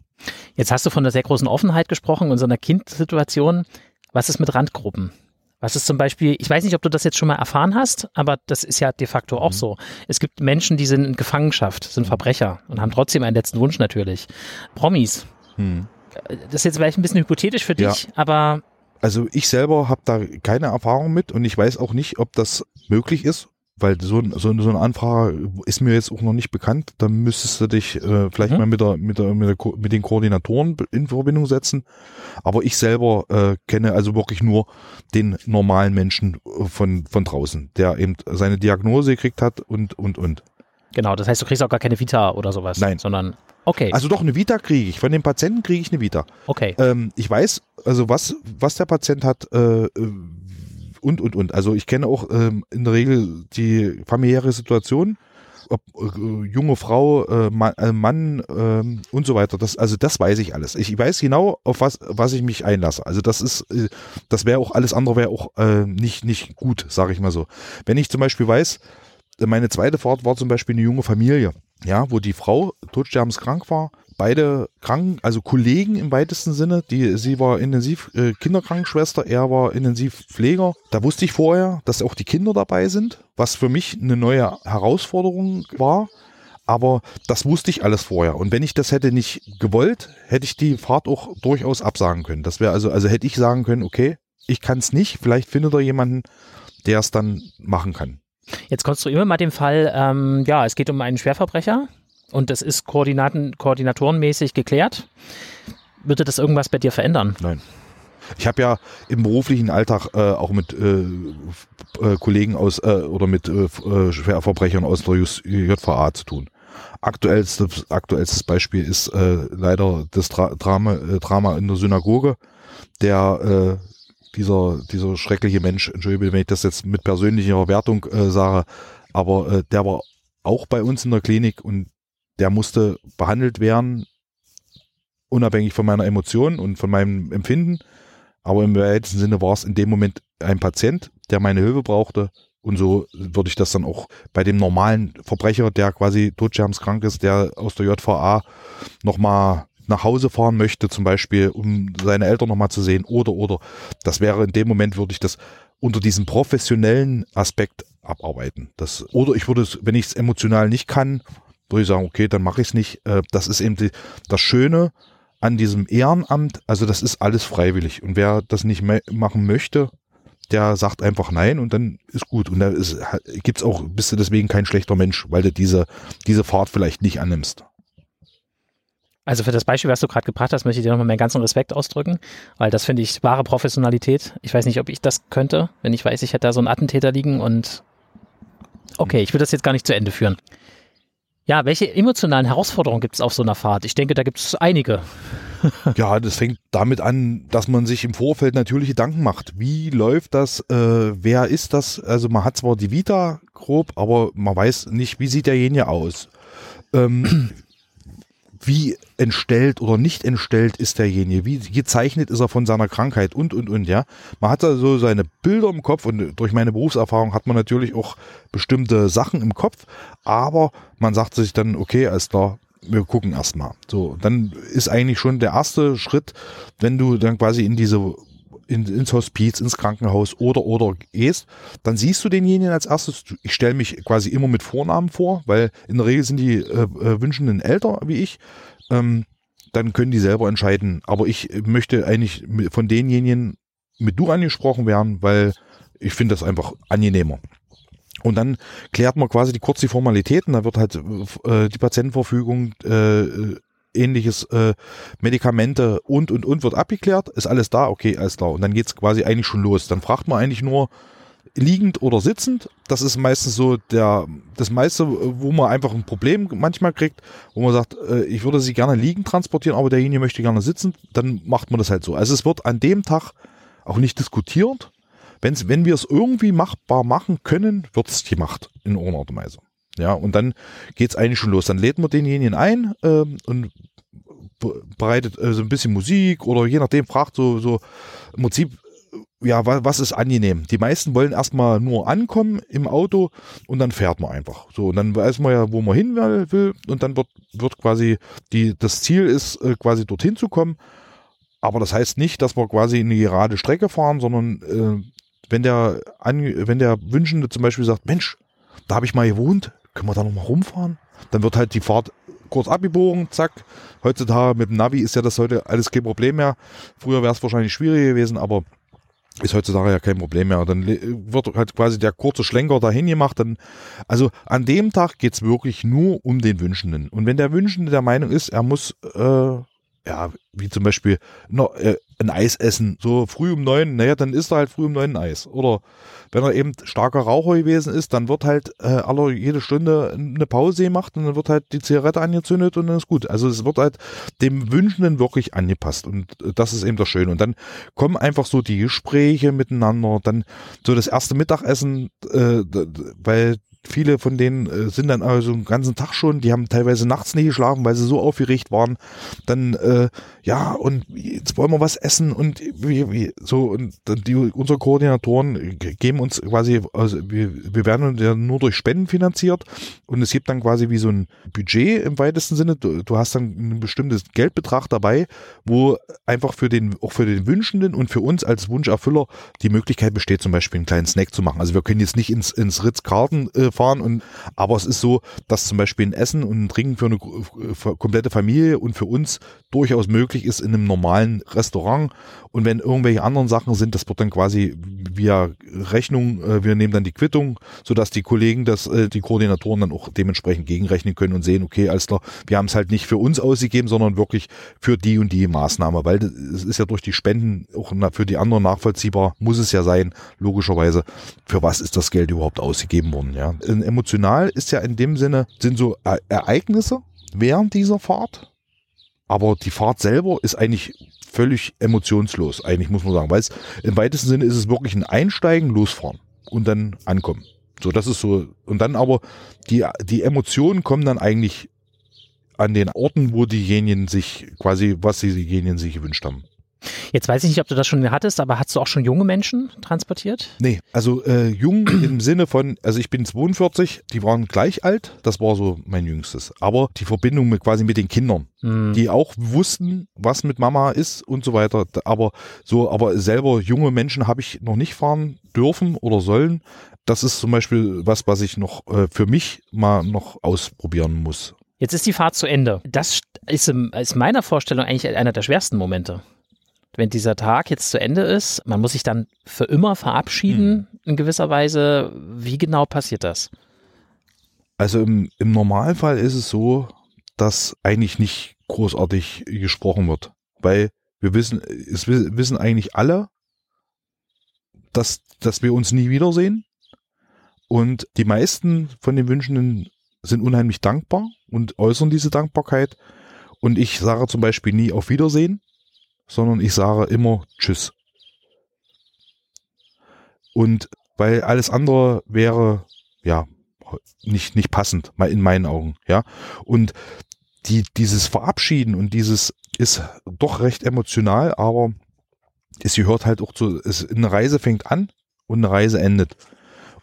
Jetzt hast du von einer sehr großen Offenheit gesprochen und so einer Kindsituation. Was ist mit Randgruppen? Was ist zum Beispiel, ich weiß nicht, ob du das jetzt schon mal erfahren hast, aber das ist ja de facto auch mhm. so. Es gibt Menschen, die sind in Gefangenschaft, sind Verbrecher und haben trotzdem einen letzten Wunsch natürlich. Promis. Mhm das ist jetzt vielleicht ein bisschen hypothetisch für dich, ja. aber. Also ich selber habe da keine Erfahrung mit und ich weiß auch nicht, ob das möglich ist, weil so, so, so eine Anfrage ist mir jetzt auch noch nicht bekannt. Da müsstest du dich äh, vielleicht mhm. mal mit, der, mit, der, mit, der, mit den Koordinatoren in Verbindung setzen. Aber ich selber äh, kenne also wirklich nur den normalen Menschen äh, von, von draußen, der eben seine Diagnose gekriegt hat und, und, und. Genau, das heißt, du kriegst auch gar keine Vita oder sowas. Nein. Sondern, okay. Also doch, eine Vita kriege ich. Von dem Patienten kriege ich eine Vita. Okay. Ähm, ich weiß, also was, was der Patient hat, äh, und, und, und. Also ich kenne auch ähm, in der Regel die familiäre Situation, ob äh, junge Frau, äh, Mann, äh, Mann ähm, und so weiter. Das, also das weiß ich alles. Ich weiß genau, auf was, was ich mich einlasse. Also das ist, äh, das wäre auch alles andere wäre auch äh, nicht, nicht gut, sage ich mal so. Wenn ich zum Beispiel weiß, meine zweite Fahrt war zum Beispiel eine junge Familie, ja, wo die Frau todsterbenskrank war. Beide krank, also Kollegen im weitesten Sinne. Die, sie war intensiv äh, Kinderkrankenschwester, er war Intensivpfleger. Da wusste ich vorher, dass auch die Kinder dabei sind, was für mich eine neue Herausforderung war. Aber das wusste ich alles vorher. Und wenn ich das hätte nicht gewollt, hätte ich die Fahrt auch durchaus absagen können. Das wäre also, also hätte ich sagen können, okay, ich kann es nicht, vielleicht findet er jemanden, der es dann machen kann. Jetzt konstruieren wir mal den Fall, ähm, ja, es geht um einen Schwerverbrecher und das ist Koordinaten, koordinatorenmäßig geklärt. Würde das irgendwas bei dir verändern? Nein. Ich habe ja im beruflichen Alltag äh, auch mit äh, äh, Kollegen aus äh, oder mit äh, Schwerverbrechern aus der JVA zu tun. Aktuellstes, aktuellstes Beispiel ist leider das Dra Drama, Drama in der Synagoge, der dieser, dieser schreckliche Mensch, entschuldige, wenn ich das jetzt mit persönlicher Wertung äh, sage, aber äh, der war auch bei uns in der Klinik und der musste behandelt werden, unabhängig von meiner Emotion und von meinem Empfinden. Aber im weitesten Sinne war es in dem Moment ein Patient, der meine Hilfe brauchte. Und so würde ich das dann auch bei dem normalen Verbrecher, der quasi totsterbenskrank ist, der aus der JVA nochmal nach Hause fahren möchte, zum Beispiel, um seine Eltern nochmal zu sehen, oder, oder. Das wäre in dem Moment, würde ich das unter diesem professionellen Aspekt abarbeiten. Das, oder ich würde es, wenn ich es emotional nicht kann, würde ich sagen, okay, dann mache ich es nicht. Äh, das ist eben die, das Schöne an diesem Ehrenamt, also das ist alles freiwillig. Und wer das nicht machen möchte, der sagt einfach nein und dann ist gut. Und da gibt es auch, bist du deswegen kein schlechter Mensch, weil du diese, diese Fahrt vielleicht nicht annimmst. Also für das Beispiel, was du gerade gebracht hast, möchte ich dir nochmal meinen ganzen Respekt ausdrücken, weil das finde ich wahre Professionalität. Ich weiß nicht, ob ich das könnte, wenn ich weiß, ich hätte da so einen Attentäter liegen und okay, ich will das jetzt gar nicht zu Ende führen. Ja, welche emotionalen Herausforderungen gibt es auf so einer Fahrt? Ich denke, da gibt es einige. ja, das fängt damit an, dass man sich im Vorfeld natürlich Gedanken macht. Wie läuft das? Äh, wer ist das? Also man hat zwar die Vita grob, aber man weiß nicht, wie sieht derjenige aus. Ähm, wie entstellt oder nicht entstellt ist derjenige, wie gezeichnet ist er von seiner Krankheit und, und, und, ja. Man hat da so seine Bilder im Kopf und durch meine Berufserfahrung hat man natürlich auch bestimmte Sachen im Kopf, aber man sagt sich dann, okay, alles klar, wir gucken erstmal. So, dann ist eigentlich schon der erste Schritt, wenn du dann quasi in diese in, ins Hospiz, ins Krankenhaus oder oder gehst, dann siehst du denjenigen als erstes. Ich stelle mich quasi immer mit Vornamen vor, weil in der Regel sind die äh, äh, Wünschenden älter wie ich. Ähm, dann können die selber entscheiden. Aber ich möchte eigentlich von denjenigen mit du angesprochen werden, weil ich finde das einfach angenehmer. Und dann klärt man quasi die kurz die Formalitäten, da wird halt äh, die Patientenverfügung, äh, ähnliches äh, Medikamente und und und wird abgeklärt, ist alles da, okay, alles klar. Und dann geht's quasi eigentlich schon los. Dann fragt man eigentlich nur liegend oder sitzend. Das ist meistens so der das meiste, wo man einfach ein Problem manchmal kriegt, wo man sagt, äh, ich würde sie gerne liegend transportieren, aber derjenige möchte gerne sitzend, dann macht man das halt so. Also es wird an dem Tag auch nicht diskutiert. Wenn's, wenn wir es irgendwie machbar machen können, wird es gemacht in irgendeiner Art Weise. Ja, und dann geht's eigentlich schon los. Dann lädt man denjenigen ein ähm, und bereitet äh, so ein bisschen Musik oder je nachdem fragt so, so im Prinzip, ja, was, was ist angenehm? Die meisten wollen erstmal nur ankommen im Auto und dann fährt man einfach. So, und dann weiß man ja, wo man hin will und dann wird, wird quasi die, das Ziel ist, äh, quasi dorthin zu kommen. Aber das heißt nicht, dass wir quasi eine gerade Strecke fahren, sondern äh, wenn der, wenn der Wünschende zum Beispiel sagt, Mensch, da habe ich mal gewohnt, können wir da nochmal rumfahren? Dann wird halt die Fahrt kurz abgebogen, zack. Heutzutage mit dem Navi ist ja das heute alles kein Problem mehr. Früher wäre es wahrscheinlich schwieriger gewesen, aber ist heutzutage ja kein Problem mehr. Dann wird halt quasi der kurze Schlenker dahin gemacht. Dann, also an dem Tag geht's wirklich nur um den Wünschenden. Und wenn der Wünschende der Meinung ist, er muss äh, ja, wie zum Beispiel noch, äh, ein Eis essen, so früh um neun, naja, dann isst er halt früh um neun ein Eis. Oder wenn er eben starker Raucher gewesen ist, dann wird halt äh, alle jede Stunde eine Pause gemacht und dann wird halt die Zigarette angezündet und dann ist gut. Also es wird halt dem Wünschenden wirklich angepasst und äh, das ist eben das Schöne. Und dann kommen einfach so die Gespräche miteinander, dann so das erste Mittagessen, äh, weil viele von denen äh, sind dann also den ganzen Tag schon, die haben teilweise nachts nicht geschlafen, weil sie so aufgeregt waren. Dann, äh, ja, und jetzt wollen wir was essen und wie, wie, so, und die, unsere Koordinatoren geben uns quasi, also wir, wir werden ja nur durch Spenden finanziert und es gibt dann quasi wie so ein Budget im weitesten Sinne. Du, du hast dann ein bestimmtes Geldbetrag dabei, wo einfach für den, auch für den Wünschenden und für uns als Wunscherfüller die Möglichkeit besteht, zum Beispiel einen kleinen Snack zu machen. Also wir können jetzt nicht ins, ins Ritz-Carlton äh, fahren und, aber es ist so, dass zum Beispiel ein Essen und ein Trinken für eine für komplette Familie und für uns durchaus möglich ist in einem normalen Restaurant. Und wenn irgendwelche anderen Sachen sind, das wird dann quasi via Rechnung, äh, wir nehmen dann die Quittung, sodass die Kollegen, das, äh, die Koordinatoren dann auch dementsprechend gegenrechnen können und sehen, okay, alles wir haben es halt nicht für uns ausgegeben, sondern wirklich für die und die Maßnahme, weil es ist ja durch die Spenden auch für die anderen nachvollziehbar, muss es ja sein, logischerweise, für was ist das Geld überhaupt ausgegeben worden, ja. Emotional ist ja in dem Sinne, sind so Ereignisse während dieser Fahrt, aber die Fahrt selber ist eigentlich völlig emotionslos, eigentlich muss man sagen, weil es im weitesten Sinne ist es wirklich ein Einsteigen, losfahren und dann ankommen. So, das ist so, und dann aber die, die Emotionen kommen dann eigentlich an den Orten, wo diejenigen sich quasi, was diejenigen sich gewünscht haben. Jetzt weiß ich nicht, ob du das schon hattest, aber hast du auch schon junge Menschen transportiert? Nee, also äh, jung im Sinne von, also ich bin 42, die waren gleich alt, das war so mein jüngstes. Aber die Verbindung mit quasi mit den Kindern, mhm. die auch wussten, was mit Mama ist und so weiter. Aber so, aber selber junge Menschen habe ich noch nicht fahren dürfen oder sollen. Das ist zum Beispiel was, was ich noch äh, für mich mal noch ausprobieren muss. Jetzt ist die Fahrt zu Ende. Das ist in meiner Vorstellung eigentlich einer der schwersten Momente wenn dieser Tag jetzt zu Ende ist, man muss sich dann für immer verabschieden mhm. in gewisser Weise. Wie genau passiert das? Also im, im Normalfall ist es so, dass eigentlich nicht großartig gesprochen wird, weil wir wissen, es wissen eigentlich alle, dass, dass wir uns nie wiedersehen. Und die meisten von den Wünschenden sind unheimlich dankbar und äußern diese Dankbarkeit. Und ich sage zum Beispiel nie auf Wiedersehen, sondern ich sage immer Tschüss. Und weil alles andere wäre, ja, nicht, nicht passend, mal in meinen Augen, ja. Und die, dieses Verabschieden und dieses ist doch recht emotional, aber es gehört halt auch zu, es, eine Reise fängt an und eine Reise endet.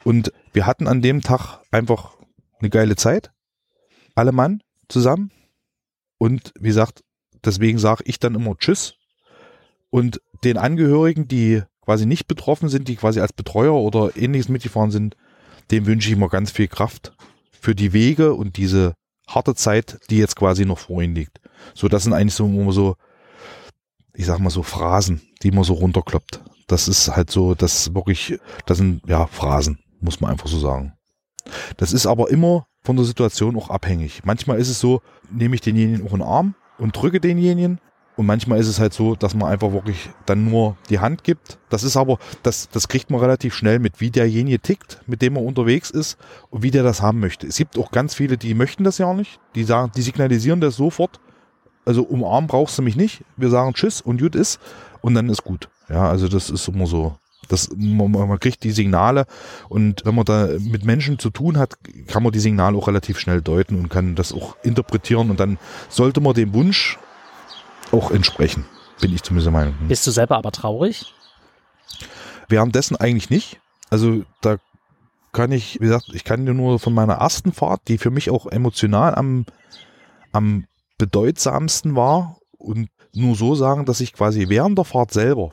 Und wir hatten an dem Tag einfach eine geile Zeit. Alle Mann zusammen. Und wie gesagt, deswegen sage ich dann immer Tschüss und den Angehörigen, die quasi nicht betroffen sind, die quasi als Betreuer oder ähnliches mitgefahren sind, dem wünsche ich immer ganz viel Kraft für die Wege und diese harte Zeit, die jetzt quasi noch vor ihnen liegt. So, das sind eigentlich so immer so, ich sag mal so Phrasen, die man so runterkloppt. Das ist halt so, das wirklich, das sind ja Phrasen, muss man einfach so sagen. Das ist aber immer von der Situation auch abhängig. Manchmal ist es so, nehme ich denjenigen auch in den Arm und drücke denjenigen. Und manchmal ist es halt so, dass man einfach wirklich dann nur die Hand gibt. Das ist aber, das, das kriegt man relativ schnell mit, wie derjenige tickt, mit dem er unterwegs ist und wie der das haben möchte. Es gibt auch ganz viele, die möchten das ja nicht. Die sagen, die signalisieren das sofort. Also umarmen brauchst du mich nicht. Wir sagen Tschüss und gut ist und dann ist gut. Ja, also das ist immer so. Das, man, man kriegt die Signale und wenn man da mit Menschen zu tun hat, kann man die Signale auch relativ schnell deuten und kann das auch interpretieren und dann sollte man dem Wunsch auch entsprechen, bin ich zumindest der Meinung. Bist du selber aber traurig? Währenddessen eigentlich nicht. Also da kann ich, wie gesagt, ich kann dir nur von meiner ersten Fahrt, die für mich auch emotional am, am bedeutsamsten war und nur so sagen, dass ich quasi während der Fahrt selber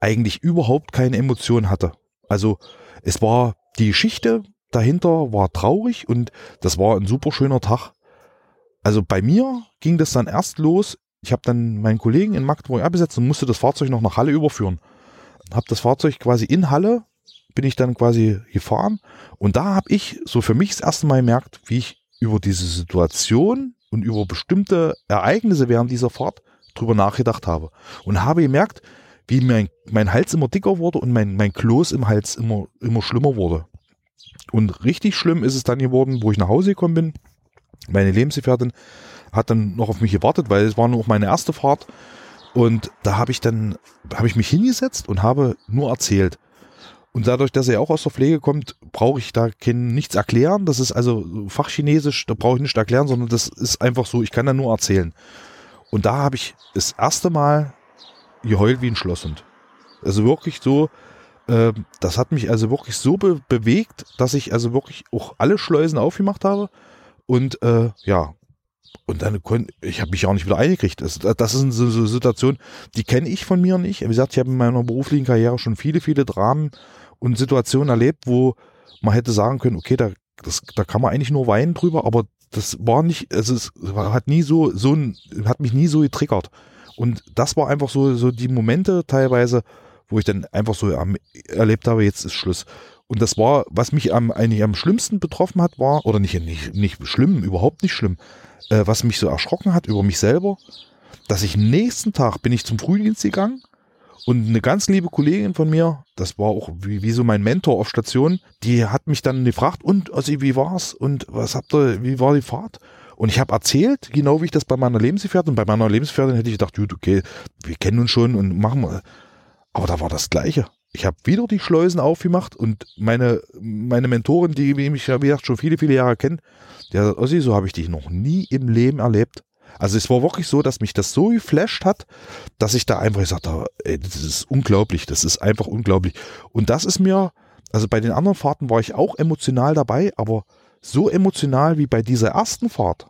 eigentlich überhaupt keine Emotion hatte. Also es war die Geschichte dahinter war traurig und das war ein super schöner Tag. Also bei mir ging das dann erst los. Ich habe dann meinen Kollegen in Magdeburg abgesetzt und musste das Fahrzeug noch nach Halle überführen. Habe das Fahrzeug quasi in Halle, bin ich dann quasi gefahren und da habe ich so für mich das erste Mal gemerkt, wie ich über diese Situation und über bestimmte Ereignisse während dieser Fahrt drüber nachgedacht habe und habe gemerkt, wie mein, mein Hals immer dicker wurde und mein, mein Kloß im Hals immer, immer schlimmer wurde. Und richtig schlimm ist es dann geworden, wo ich nach Hause gekommen bin. Meine Lebensgefährtin hat dann noch auf mich gewartet, weil es war nur auch meine erste Fahrt. Und da habe ich dann, habe ich mich hingesetzt und habe nur erzählt. Und dadurch, dass er auch aus der Pflege kommt, brauche ich da kein, nichts erklären. Das ist also Fachchinesisch, da brauche ich nicht erklären, sondern das ist einfach so, ich kann da nur erzählen. Und da habe ich das erste Mal geheult wie ein Schlosshund. Also wirklich so, äh, das hat mich also wirklich so be bewegt, dass ich also wirklich auch alle Schleusen aufgemacht habe. Und äh, ja, und dann konnte ich habe mich auch nicht wieder eingekriegt. Das, das ist so eine Situation, die kenne ich von mir nicht. Wie gesagt, ich habe in meiner beruflichen Karriere schon viele, viele Dramen und Situationen erlebt, wo man hätte sagen können, okay, da, das, da kann man eigentlich nur weinen drüber, aber das war nicht, also es hat nie so, so ein, hat mich nie so getriggert. Und das war einfach so, so die Momente teilweise, wo ich dann einfach so erlebt habe, jetzt ist Schluss. Und das war, was mich am, eigentlich am schlimmsten betroffen hat, war, oder nicht, nicht, nicht schlimm, überhaupt nicht schlimm, äh, was mich so erschrocken hat über mich selber, dass ich nächsten Tag bin ich zum Frühdienst gegangen und eine ganz liebe Kollegin von mir, das war auch wie, wie so mein Mentor auf Station, die hat mich dann gefragt, und also, wie war's und was habt ihr, wie war die Fahrt? Und ich habe erzählt, genau wie ich das bei meiner Lebensgefährtin, bei meiner Lebensgefährtin hätte ich gedacht, gut, okay, wir kennen uns schon und machen wir. Aber da war das Gleiche. Ich habe wieder die Schleusen aufgemacht und meine, meine Mentorin, die mich ja, wie gesagt, schon viele, viele Jahre kennt, der sagt, Ossi, so habe ich dich noch nie im Leben erlebt. Also es war wirklich so, dass mich das so geflasht hat, dass ich da einfach gesagt habe, ey, das ist unglaublich, das ist einfach unglaublich. Und das ist mir, also bei den anderen Fahrten war ich auch emotional dabei, aber so emotional wie bei dieser ersten Fahrt,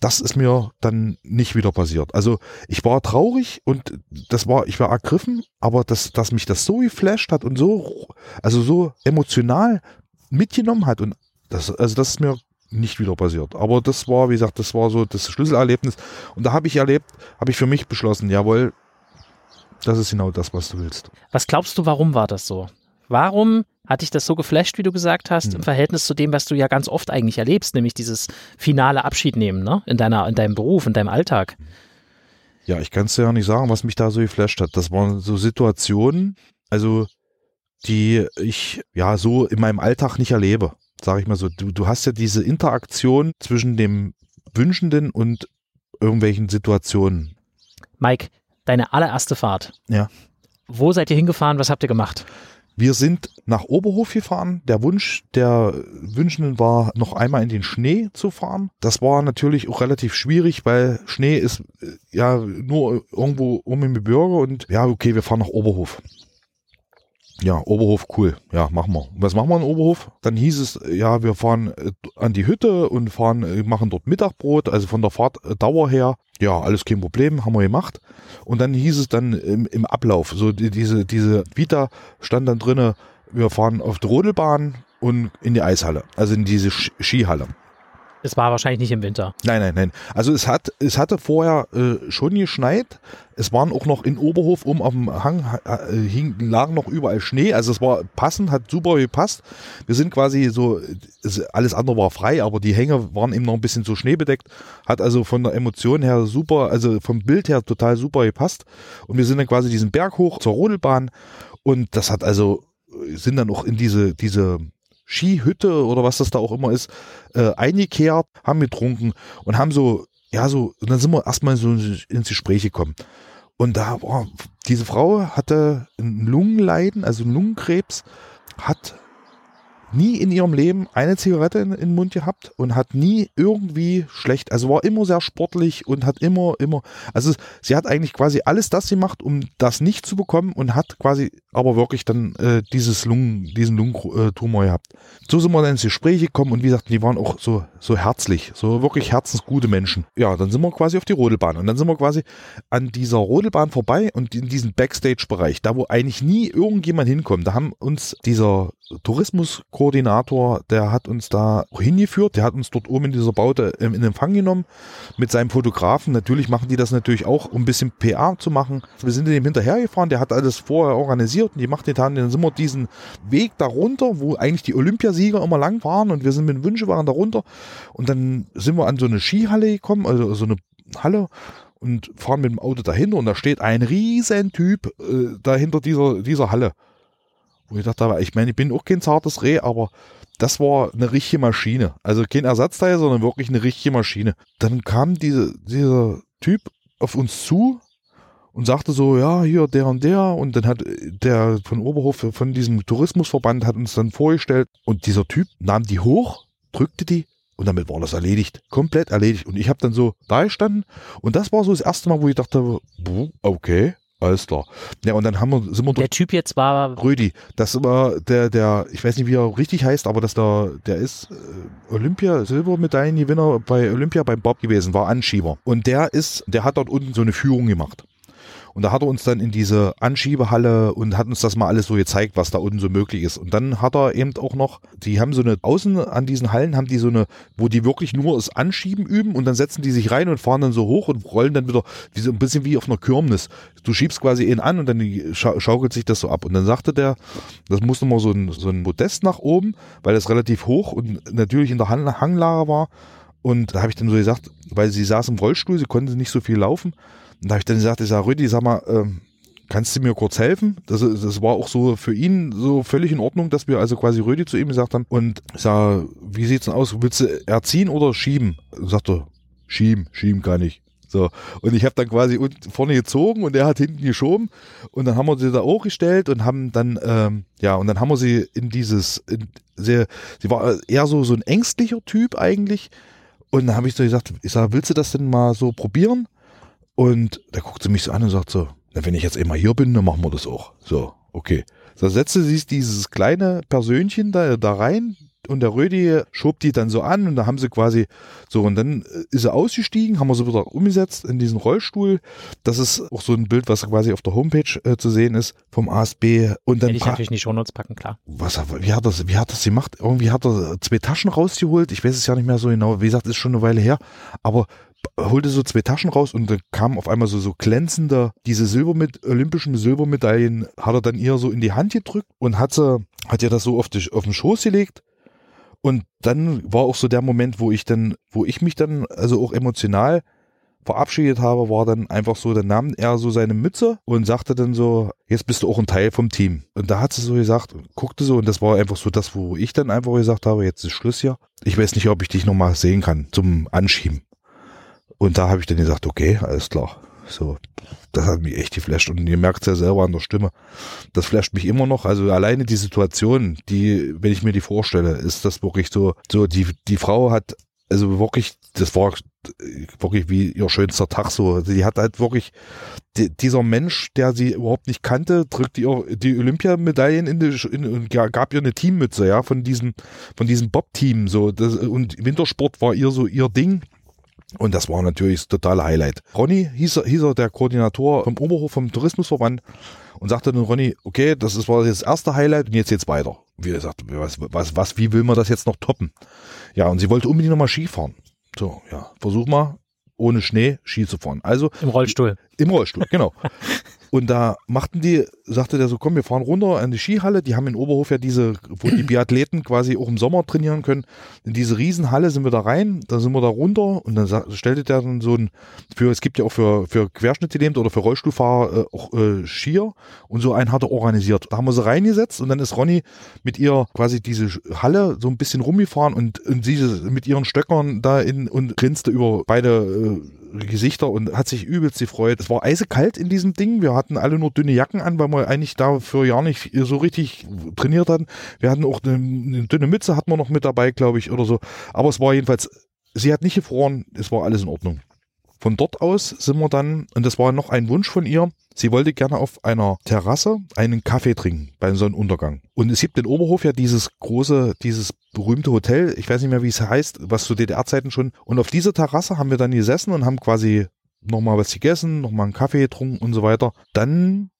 das ist mir dann nicht wieder passiert. Also ich war traurig und das war, ich war ergriffen, aber dass, dass mich das so geflasht hat und so, also so emotional mitgenommen hat und das, also das ist mir nicht wieder passiert. Aber das war, wie gesagt, das war so das Schlüsselerlebnis und da habe ich erlebt, habe ich für mich beschlossen, jawohl, das ist genau das, was du willst. Was glaubst du, warum war das so? Warum hat dich das so geflasht, wie du gesagt hast, mhm. im Verhältnis zu dem, was du ja ganz oft eigentlich erlebst, nämlich dieses finale Abschiednehmen, ne? In deiner, in deinem Beruf, in deinem Alltag. Ja, ich kann es ja nicht sagen, was mich da so geflasht hat. Das waren so Situationen, also die ich ja so in meinem Alltag nicht erlebe, sage ich mal so. Du, du hast ja diese Interaktion zwischen dem Wünschenden und irgendwelchen Situationen. Mike, deine allererste Fahrt. Ja. Wo seid ihr hingefahren? Was habt ihr gemacht? Wir sind nach Oberhof gefahren. Der Wunsch der Wünschenden war, noch einmal in den Schnee zu fahren. Das war natürlich auch relativ schwierig, weil Schnee ist äh, ja nur irgendwo um im Gebirge und ja, okay, wir fahren nach Oberhof. Ja, Oberhof, cool. Ja, machen wir. Was machen wir in Oberhof? Dann hieß es, ja, wir fahren äh, an die Hütte und fahren, äh, machen dort Mittagbrot, also von der Fahrtdauer her. Ja, alles kein Problem, haben wir gemacht. Und dann hieß es dann im, im Ablauf, so die, diese, diese Vita stand dann drinne, wir fahren auf die Rodelbahn und in die Eishalle, also in diese Skihalle. Es war wahrscheinlich nicht im Winter. Nein, nein, nein. Also es hat, es hatte vorher äh, schon geschneit. Es waren auch noch in Oberhof um dem Hang äh, hing, lag noch überall Schnee. Also es war passend, hat super gepasst. Wir sind quasi so, es, alles andere war frei, aber die Hänge waren eben noch ein bisschen so schneebedeckt. Hat also von der Emotion her super, also vom Bild her total super gepasst. Und wir sind dann quasi diesen Berg hoch zur Rodelbahn. Und das hat also, sind dann auch in diese, diese Skihütte oder was das da auch immer ist, äh, eingekehrt, haben getrunken und haben so, ja, so, und dann sind wir erstmal so ins Gespräch gekommen. Und da, boah, diese Frau hatte ein Lungenleiden, also Lungenkrebs, hat nie in ihrem Leben eine Zigarette in, in, den Mund gehabt und hat nie irgendwie schlecht, also war immer sehr sportlich und hat immer, immer, also sie hat eigentlich quasi alles das gemacht, um das nicht zu bekommen und hat quasi aber wirklich dann äh, dieses Lungen, diesen Lungentumor gehabt. So sind wir dann ins Gespräch gekommen und wie gesagt, die waren auch so, so herzlich, so wirklich herzensgute Menschen. Ja, dann sind wir quasi auf die Rodelbahn und dann sind wir quasi an dieser Rodelbahn vorbei und in diesen Backstage-Bereich, da wo eigentlich nie irgendjemand hinkommt, da haben uns dieser Tourismuskoordinator, der hat uns da hingeführt, der hat uns dort oben in dieser Baute ähm, in Empfang genommen mit seinem Fotografen. Natürlich machen die das natürlich auch, um ein bisschen PR zu machen. Wir sind dem hinterhergefahren, der hat alles vorher organisiert und die macht getan, dann sind wir diesen Weg darunter, wo eigentlich die Olympiasieger immer lang fahren und wir sind mit Wünschewagen darunter und dann sind wir an so eine Skihalle gekommen, also so eine Halle und fahren mit dem Auto dahinter und da steht ein riesen Typ äh, dahinter dieser, dieser Halle. Wo ich dachte, ich meine, ich bin auch kein zartes Reh, aber das war eine richtige Maschine. Also kein Ersatzteil, sondern wirklich eine richtige Maschine. Dann kam diese, dieser Typ auf uns zu und sagte so, ja, hier der und der. Und dann hat der von Oberhof, von diesem Tourismusverband, hat uns dann vorgestellt. Und dieser Typ nahm die hoch, drückte die und damit war das erledigt. Komplett erledigt. Und ich habe dann so da gestanden. Und das war so das erste Mal, wo ich dachte, okay, alles klar. Ja, und dann haben wir, sind wir Der Typ jetzt war. Rödi. Das war der, der, ich weiß nicht, wie er richtig heißt, aber das da, der ist äh, Olympia, Silbermedaillengewinner bei Olympia beim Bob gewesen, war Anschieber. Und der ist, der hat dort unten so eine Führung gemacht. Und da hat er uns dann in diese Anschiebehalle und hat uns das mal alles so gezeigt, was da unten so möglich ist. Und dann hat er eben auch noch, die haben so eine, außen an diesen Hallen haben die so eine, wo die wirklich nur das Anschieben üben und dann setzen die sich rein und fahren dann so hoch und rollen dann wieder, wie so ein bisschen wie auf einer Kirmes. Du schiebst quasi ihn an und dann scha schaukelt sich das so ab. Und dann sagte der, das musste mal so ein, so ein Modest nach oben, weil das relativ hoch und natürlich in der Hanglage war. Und da habe ich dann so gesagt, weil sie saß im Rollstuhl, sie konnte nicht so viel laufen. Und da habe ich dann gesagt, ich sage, Rüdi, sag mal, ähm, kannst du mir kurz helfen? Das, das war auch so für ihn so völlig in Ordnung, dass wir also quasi Rödi zu ihm gesagt haben. Und ich sage, wie sieht's denn aus? Willst du erziehen oder schieben? Und sagt er, schieben, schieben kann ich. So. Und ich habe dann quasi vorne gezogen und er hat hinten geschoben. Und dann haben wir sie da auch gestellt und haben dann, ähm, ja, und dann haben wir sie in dieses, in, sehr, sie war eher so, so ein ängstlicher Typ eigentlich. Und dann habe ich so gesagt, ich sage, willst du das denn mal so probieren? Und da guckt sie mich so an und sagt so, na, wenn ich jetzt immer hier bin, dann machen wir das auch. So, okay. Da setzte sie dieses kleine Persönchen da, da rein und der Rödi schob die dann so an und da haben sie quasi so und dann äh, ist sie ausgestiegen, haben wir sie wieder umgesetzt in diesen Rollstuhl. Das ist auch so ein Bild, was quasi auf der Homepage äh, zu sehen ist vom ASB und dann Hätte ich natürlich nicht Shownotes packen, klar. Was wie hat das wie hat das gemacht? Irgendwie hat er zwei Taschen rausgeholt. Ich weiß es ja nicht mehr so genau. Wie gesagt, ist schon eine Weile her, aber holte so zwei Taschen raus und dann kamen auf einmal so, so glänzende, diese Silber mit, olympischen Silbermedaillen, hat er dann ihr so in die Hand gedrückt und hat sie, hat ihr das so auf, die, auf den Schoß gelegt. Und dann war auch so der Moment, wo ich dann, wo ich mich dann, also auch emotional verabschiedet habe, war dann einfach so, dann nahm er so seine Mütze und sagte dann so, jetzt bist du auch ein Teil vom Team. Und da hat sie so gesagt, guckte so und das war einfach so das, wo ich dann einfach gesagt habe, jetzt ist Schluss hier. Ich weiß nicht, ob ich dich nochmal sehen kann zum Anschieben. Und da habe ich dann gesagt, okay, alles klar. So, das hat mich echt geflasht. Und ihr merkt es ja selber an der Stimme. Das flasht mich immer noch. Also alleine die Situation, die, wenn ich mir die vorstelle, ist das wirklich so, so, die, die Frau hat, also wirklich, das war wirklich wie ihr schönster Tag so. Sie hat halt wirklich, die, dieser Mensch, der sie überhaupt nicht kannte, drückt ihr die Olympiamedaillen in, die, in und gab ihr eine Teammütze, ja, von diesem, von diesem Bob-Team, so. Das, und Wintersport war ihr so ihr Ding Und das war natürlich das totale Highlight. Ronny hieß er, hieß er der Koordinator vom Oberhof vom Tourismusverband und sagte dann Ronny, okay, das ist, war jetzt das erste Highlight und jetzt geht's weiter. Wie er sagt, was, was, was, wie will man das jetzt noch toppen? Ja, und sie wollte unbedingt nochmal Ski fahren. So, ja, versuch mal, ohne Schnee Ski zu fahren. Also. Im Rollstuhl. Im Rollstuhl, genau. Und da machten die, sagte der so, komm, wir fahren runter an die Skihalle. Die haben in Oberhof ja diese, wo die Biathleten quasi auch im Sommer trainieren können. In diese Riesenhalle sind wir da rein, da sind wir da runter und dann stellte der dann so ein, für, es gibt ja auch für, für Querschnittgelähmte oder für Rollstuhlfahrer äh, auch äh, Skier und so einen hat er organisiert. Da haben wir sie reingesetzt und dann ist Ronny mit ihr quasi diese Halle so ein bisschen rumgefahren und, und sie mit ihren Stöckern da in und grinste über beide äh, Gesichter und hat sich übelst gefreut. Es war eisekalt in diesem Ding. Wir hatten alle nur dünne Jacken an, weil wir eigentlich dafür ja nicht so richtig trainiert hatten. Wir hatten auch eine, eine dünne Mütze, hatten wir noch mit dabei, glaube ich, oder so. Aber es war jedenfalls, sie hat nicht gefroren, es war alles in Ordnung. Von dort aus sind wir dann, und das war noch ein Wunsch von ihr, sie wollte gerne auf einer Terrasse einen Kaffee trinken beim Sonnenuntergang. Und es gibt in Oberhof ja dieses große, dieses berühmte Hotel, ich weiß nicht mehr, wie es heißt, was zu DDR-Zeiten schon. Und auf dieser Terrasse haben wir dann gesessen und haben quasi nochmal was gegessen, nochmal einen Kaffee getrunken und so weiter. Dann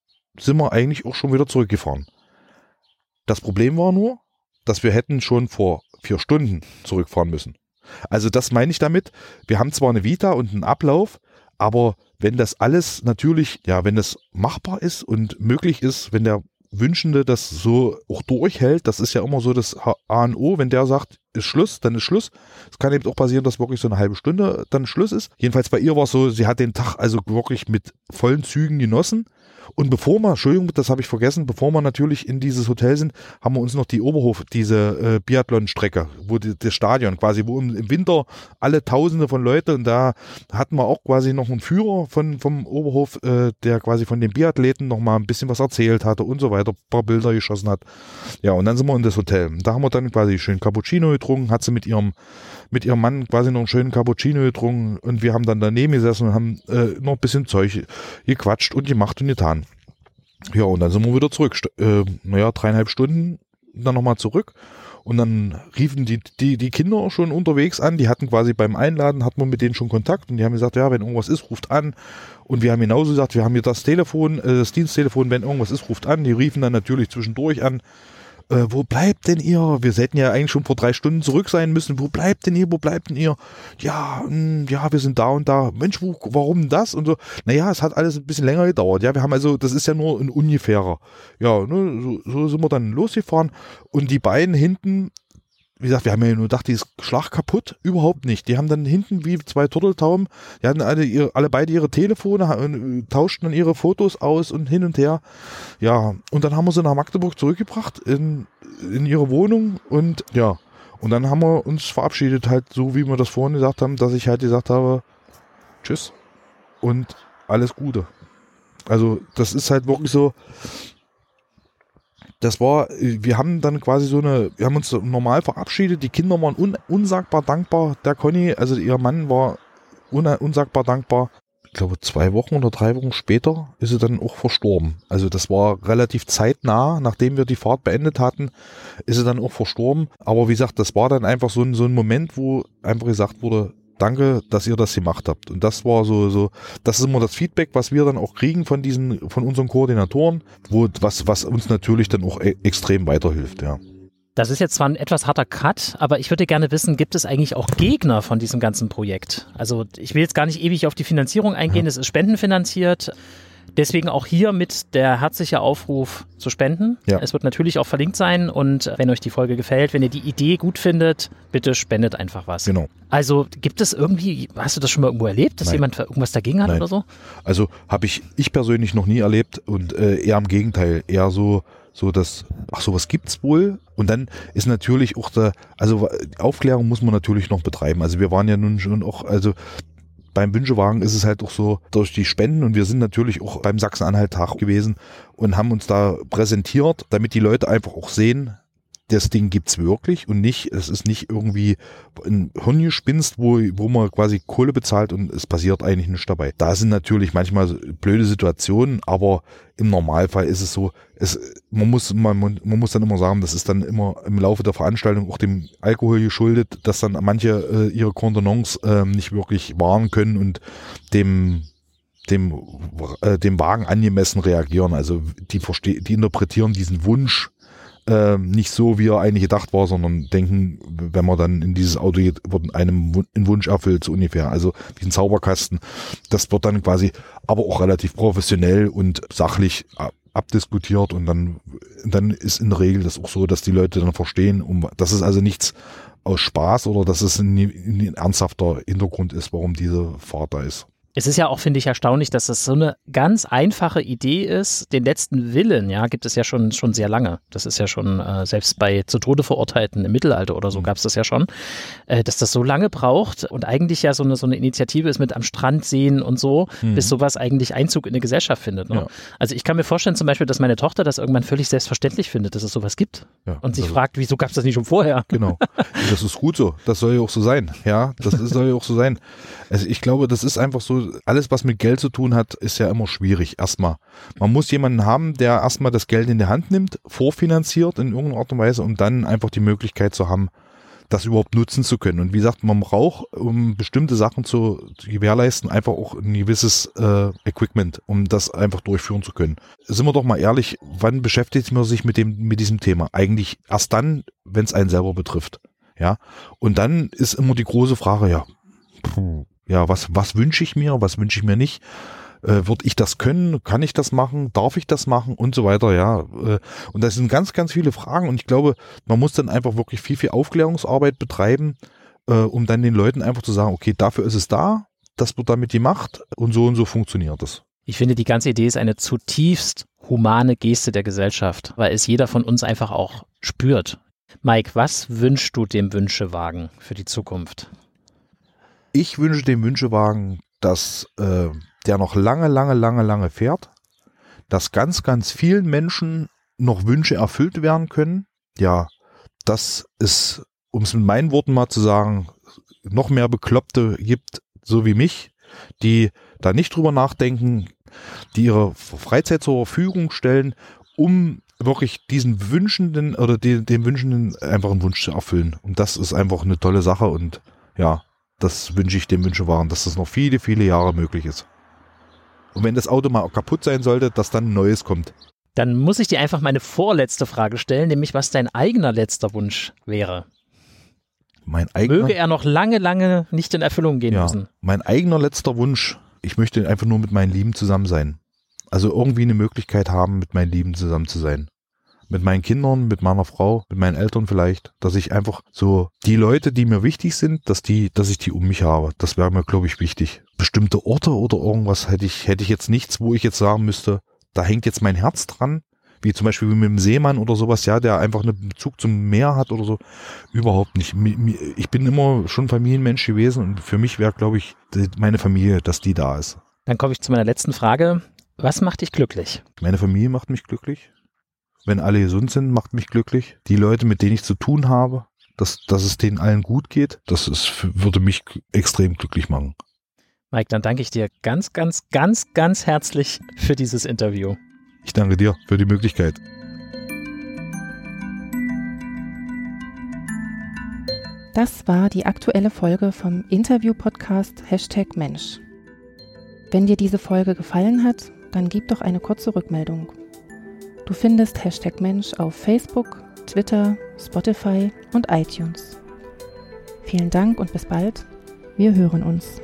sind wir eigentlich auch schon wieder zurückgefahren. Das Problem war nur, dass wir hätten schon vor vier Stunden zurückfahren müssen. Also das meine ich damit. Wir haben zwar eine Vita und einen Ablauf, aber wenn das alles natürlich, ja, wenn das machbar ist und möglich ist, wenn der Wünschende das so auch durchhält, das ist ja immer so das A und O, wenn der sagt, ist Schluss, dann ist Schluss. Es kann eben auch passieren, dass wirklich so eine halbe Stunde dann Schluss ist. Jedenfalls bei ihr war es so, sie hat den Tag also wirklich mit vollen Zügen genossen und bevor wir, Entschuldigung, das habe ich vergessen, bevor wir natürlich in dieses Hotel sind, haben wir uns noch die Oberhof, diese äh, Biathlon-Strecke, wo die, das Stadion quasi, wo im, Winter alle Tausende von Leute und da hatten wir auch quasi noch einen Führer von, vom Oberhof, äh, der quasi von den Biathleten noch mal ein bisschen was erzählt hatte und so weiter, ein paar Bilder geschossen hat. Ja, und dann sind wir in das Hotel. Da haben wir dann quasi schön Cappuccino getrunken, hat sie mit ihrem mit ihrem Mann quasi noch einen schönen Cappuccino getrunken und wir haben dann daneben gesessen und haben äh, noch ein bisschen Zeug gequatscht und gemacht und getan. Ja, und dann sind wir wieder zurück. Äh, naja, dreieinhalb Stunden dann nochmal zurück. Und dann riefen die, die, die Kinder schon unterwegs an. Die hatten quasi beim Einladen, hatten wir mit denen schon Kontakt. Und die haben gesagt, ja, wenn irgendwas ist, ruft an. Und wir haben genauso gesagt, wir haben hier das Telefon, äh, das Diensttelefon, wenn irgendwas ist, ruft an. Die riefen dann natürlich zwischendurch an äh, wo bleibt denn ihr? Wir hätten ja eigentlich schon vor drei Stunden zurück sein müssen. Wo bleibt denn ihr? Wo bleibt denn ihr? Ja, mh, hm, ja, wir sind da und da. Mensch, wo, warum das? Und so. Naja, es hat alles ein bisschen länger gedauert. Ja, wir haben also, das ist ja nur ein ungefährer. Ja, ne, so, so sind wir dann losgefahren und die beiden hinten wie gesagt, wir haben ja nur gedacht, die ist Schlag kaputt. Überhaupt nicht. Die haben dann hinten wie zwei Turteltauben, die hatten alle, ihre, alle beide ihre Telefone, äh, tauschten dann ihre Fotos aus und hin und her. Ja, und dann haben wir sie nach Magdeburg zurückgebracht in, in ihre Wohnung und ja, und dann haben wir uns verabschiedet, halt so wie wir das vorhin gesagt haben, dass ich halt gesagt habe, tschüss und alles Gute. Also das ist halt wirklich so, das war, wir haben dann quasi so eine, wir haben uns normal verabschiedet, die Kinder waren un, unsagbar dankbar, der Conny, also ihr Mann war un, unsagbar dankbar. Ich glaube, zwei Wochen oder drei Wochen später ist sie dann auch verstorben. Also das war relativ zeitnah, nachdem wir die Fahrt beendet hatten, ist sie dann auch verstorben. Aber wie gesagt, das war dann einfach so ein, so ein Moment, wo einfach gesagt wurde, danke, dass ihr das gemacht habt. Und das war so, so, das ist immer das Feedback, was wir dann auch kriegen von diesen, von unseren Koordinatoren, wo, was, was uns natürlich dann auch e extrem weiterhilft, ja. Das ist jetzt zwar ein etwas harter Cut, aber ich würde gerne wissen, gibt es eigentlich auch Gegner von diesem ganzen Projekt? Also ich will jetzt gar nicht ewig auf die Finanzierung eingehen, es ist spendenfinanziert. Deswegen auch hier mit der herzliche Aufruf zu spenden. Ja. Es wird natürlich auch verlinkt sein und wenn euch die Folge gefällt, wenn ihr die Idee gut findet, bitte spendet einfach was. Genau. Also gibt es irgendwie, hast du das schon mal irgendwo erlebt, dass Nein. jemand irgendwas dagegen hat Nein. oder so? Also habe ich ich persönlich noch nie erlebt und äh, eher im Gegenteil, eher so so dass ach sowas gibt's wohl und dann ist natürlich auch da also Aufklärung muss man natürlich noch betreiben. Also wir waren ja nun schon auch also beim Wünschewagen ist es halt auch so durch die Spenden und wir sind natürlich auch beim Sachsen-Anhalt-Tag gewesen und haben uns da präsentiert, damit die Leute einfach auch sehen, das Ding gibt's wirklich und nicht, es ist nicht irgendwie ein Hirngespinst, wo, wo man quasi Kohle bezahlt und es passiert eigentlich nichts dabei. Da sind natürlich manchmal blöde Situationen, aber im Normalfall ist es so, es, man muss, man, man muss dann immer sagen, das ist dann immer im Laufe der Veranstaltung auch dem Alkohol geschuldet, dass dann manche äh, ihre Kontenance äh, nicht wirklich wahren können und dem dem, äh, dem Wagen angemessen reagieren. Also die, verste die interpretieren diesen Wunsch äh, nicht so, wie er eigentlich gedacht war, sondern denken, wenn man dann in dieses Auto geht, wird einem ein Wunsch erfüllt, so ungefähr. Also diesen Zauberkasten, das wird dann quasi aber auch relativ professionell und sachlich abdiskutiert und dann, dann ist in der Regel das auch so, dass die Leute dann verstehen, um, das ist also nichts aus Spaß oder dass es ein, ein ernsthafter Hintergrund ist, warum diese Fahrt da ist es ist ja auch, finde ich, erstaunlich, dass das so eine ganz einfache Idee ist. Den letzten Willen, ja, gibt es ja schon, schon sehr lange. Das ist ja schon, äh, selbst bei zu Tode verurteilten im Mittelalter oder so mhm. gab es das ja schon, äh, dass das so lange braucht und eigentlich ja so eine, so eine Initiative ist mit am Strand sehen und so, mhm. bis sowas eigentlich Einzug in eine Gesellschaft findet. Ne? Ja. Also ich kann mir vorstellen zum Beispiel, dass meine Tochter das irgendwann völlig selbstverständlich findet, dass es sowas gibt ja, und sich also fragt, wieso gab es das nicht schon vorher? Genau. Das ist gut so. Das soll ja auch so sein. Ja, das soll ja auch so sein. Also ich glaube, das ist einfach so, alles, was mit Geld zu tun hat, ist ja immer schwierig. Erstmal. Man muss jemanden haben, der erstmal das Geld in die Hand nimmt, vorfinanziert in irgendeiner Art und Weise, um dann einfach die Möglichkeit zu haben, das überhaupt nutzen zu können. Und wie gesagt, man braucht, um bestimmte Sachen zu, zu gewährleisten, einfach auch ein gewisses äh, Equipment, um das einfach durchführen zu können. Sind wir doch mal ehrlich, wann beschäftigt man sich mit dem, mit diesem Thema? Eigentlich erst dann, wenn es einen selber betrifft. Ja. Und dann ist immer die große Frage, ja, ja, was, was wünsche ich mir, was wünsche ich mir nicht? Äh, Würde ich das können? Kann ich das machen? Darf ich das machen? Und so weiter, ja. Äh, und das sind ganz, ganz viele Fragen und ich glaube, man muss dann einfach wirklich viel, viel Aufklärungsarbeit betreiben, äh, um dann den Leuten einfach zu sagen, okay, dafür ist es da, das wird damit gemacht und so und so funktioniert es. Ich finde, die ganze Idee ist eine zutiefst humane Geste der Gesellschaft, weil es jeder von uns einfach auch spürt. Mike, was wünschst du dem Wünschewagen für die Zukunft? Ich wünsche dem Wünschewagen, dass äh, der noch lange, lange, lange, lange fährt, dass ganz, ganz vielen Menschen noch Wünsche erfüllt werden können. Ja, dass es, um es mit meinen Worten mal zu sagen, noch mehr Bekloppte gibt, so wie mich, die da nicht drüber nachdenken, die ihre Freizeit zur Verfügung stellen, um wirklich diesen Wünschenden oder den, dem Wünschenden einfach einen Wunsch zu erfüllen. Und das ist einfach eine tolle Sache und ja, das wünsche ich dem Wünschewagen, dass das noch viele, viele Jahre möglich ist. Und wenn das Auto mal kaputt sein sollte, dass dann ein neues kommt. Dann muss ich dir einfach meine vorletzte Frage stellen, nämlich was dein eigener letzter Wunsch wäre. Mein eigener, Möge er noch lange, lange nicht in Erfüllung gehen ja, müssen. Mein eigener letzter Wunsch, ich möchte einfach nur mit meinen Lieben zusammen sein. Also irgendwie eine Möglichkeit haben, mit meinen Lieben zusammen zu sein mit meinen Kindern, mit meiner Frau, mit meinen Eltern vielleicht, dass ich einfach so die Leute, die mir wichtig sind, dass die, dass ich die um mich habe. Das wäre mir, glaube ich, wichtig. Bestimmte Orte oder irgendwas hätte ich, hätte ich jetzt nichts, wo ich jetzt sagen müsste, da hängt jetzt mein Herz dran. Wie zum Beispiel mit dem Seemann oder sowas, ja, der einfach einen Bezug zum Meer hat oder so. Überhaupt nicht. Ich bin immer schon Familienmensch gewesen und für mich wäre, glaube ich, meine Familie, dass die da ist. Dann komme ich zu meiner letzten Frage. Was macht dich glücklich? Meine Familie macht mich glücklich wenn alle gesund sind, macht mich glücklich. Die Leute, mit denen ich zu tun habe, dass, dass es denen allen gut geht, das ist, würde mich extrem glücklich machen. Mike, dann danke ich dir ganz, ganz, ganz, ganz herzlich für dieses Interview. Ich danke dir für die Möglichkeit. Das war die aktuelle Folge vom Interview-Podcast Hashtag Mensch. Wenn dir diese Folge gefallen hat, dann gib doch eine kurze Rückmeldung. Du findest Hashtag Mensch auf Facebook, Twitter, Spotify und iTunes. Vielen Dank und bis bald. Wir hören uns.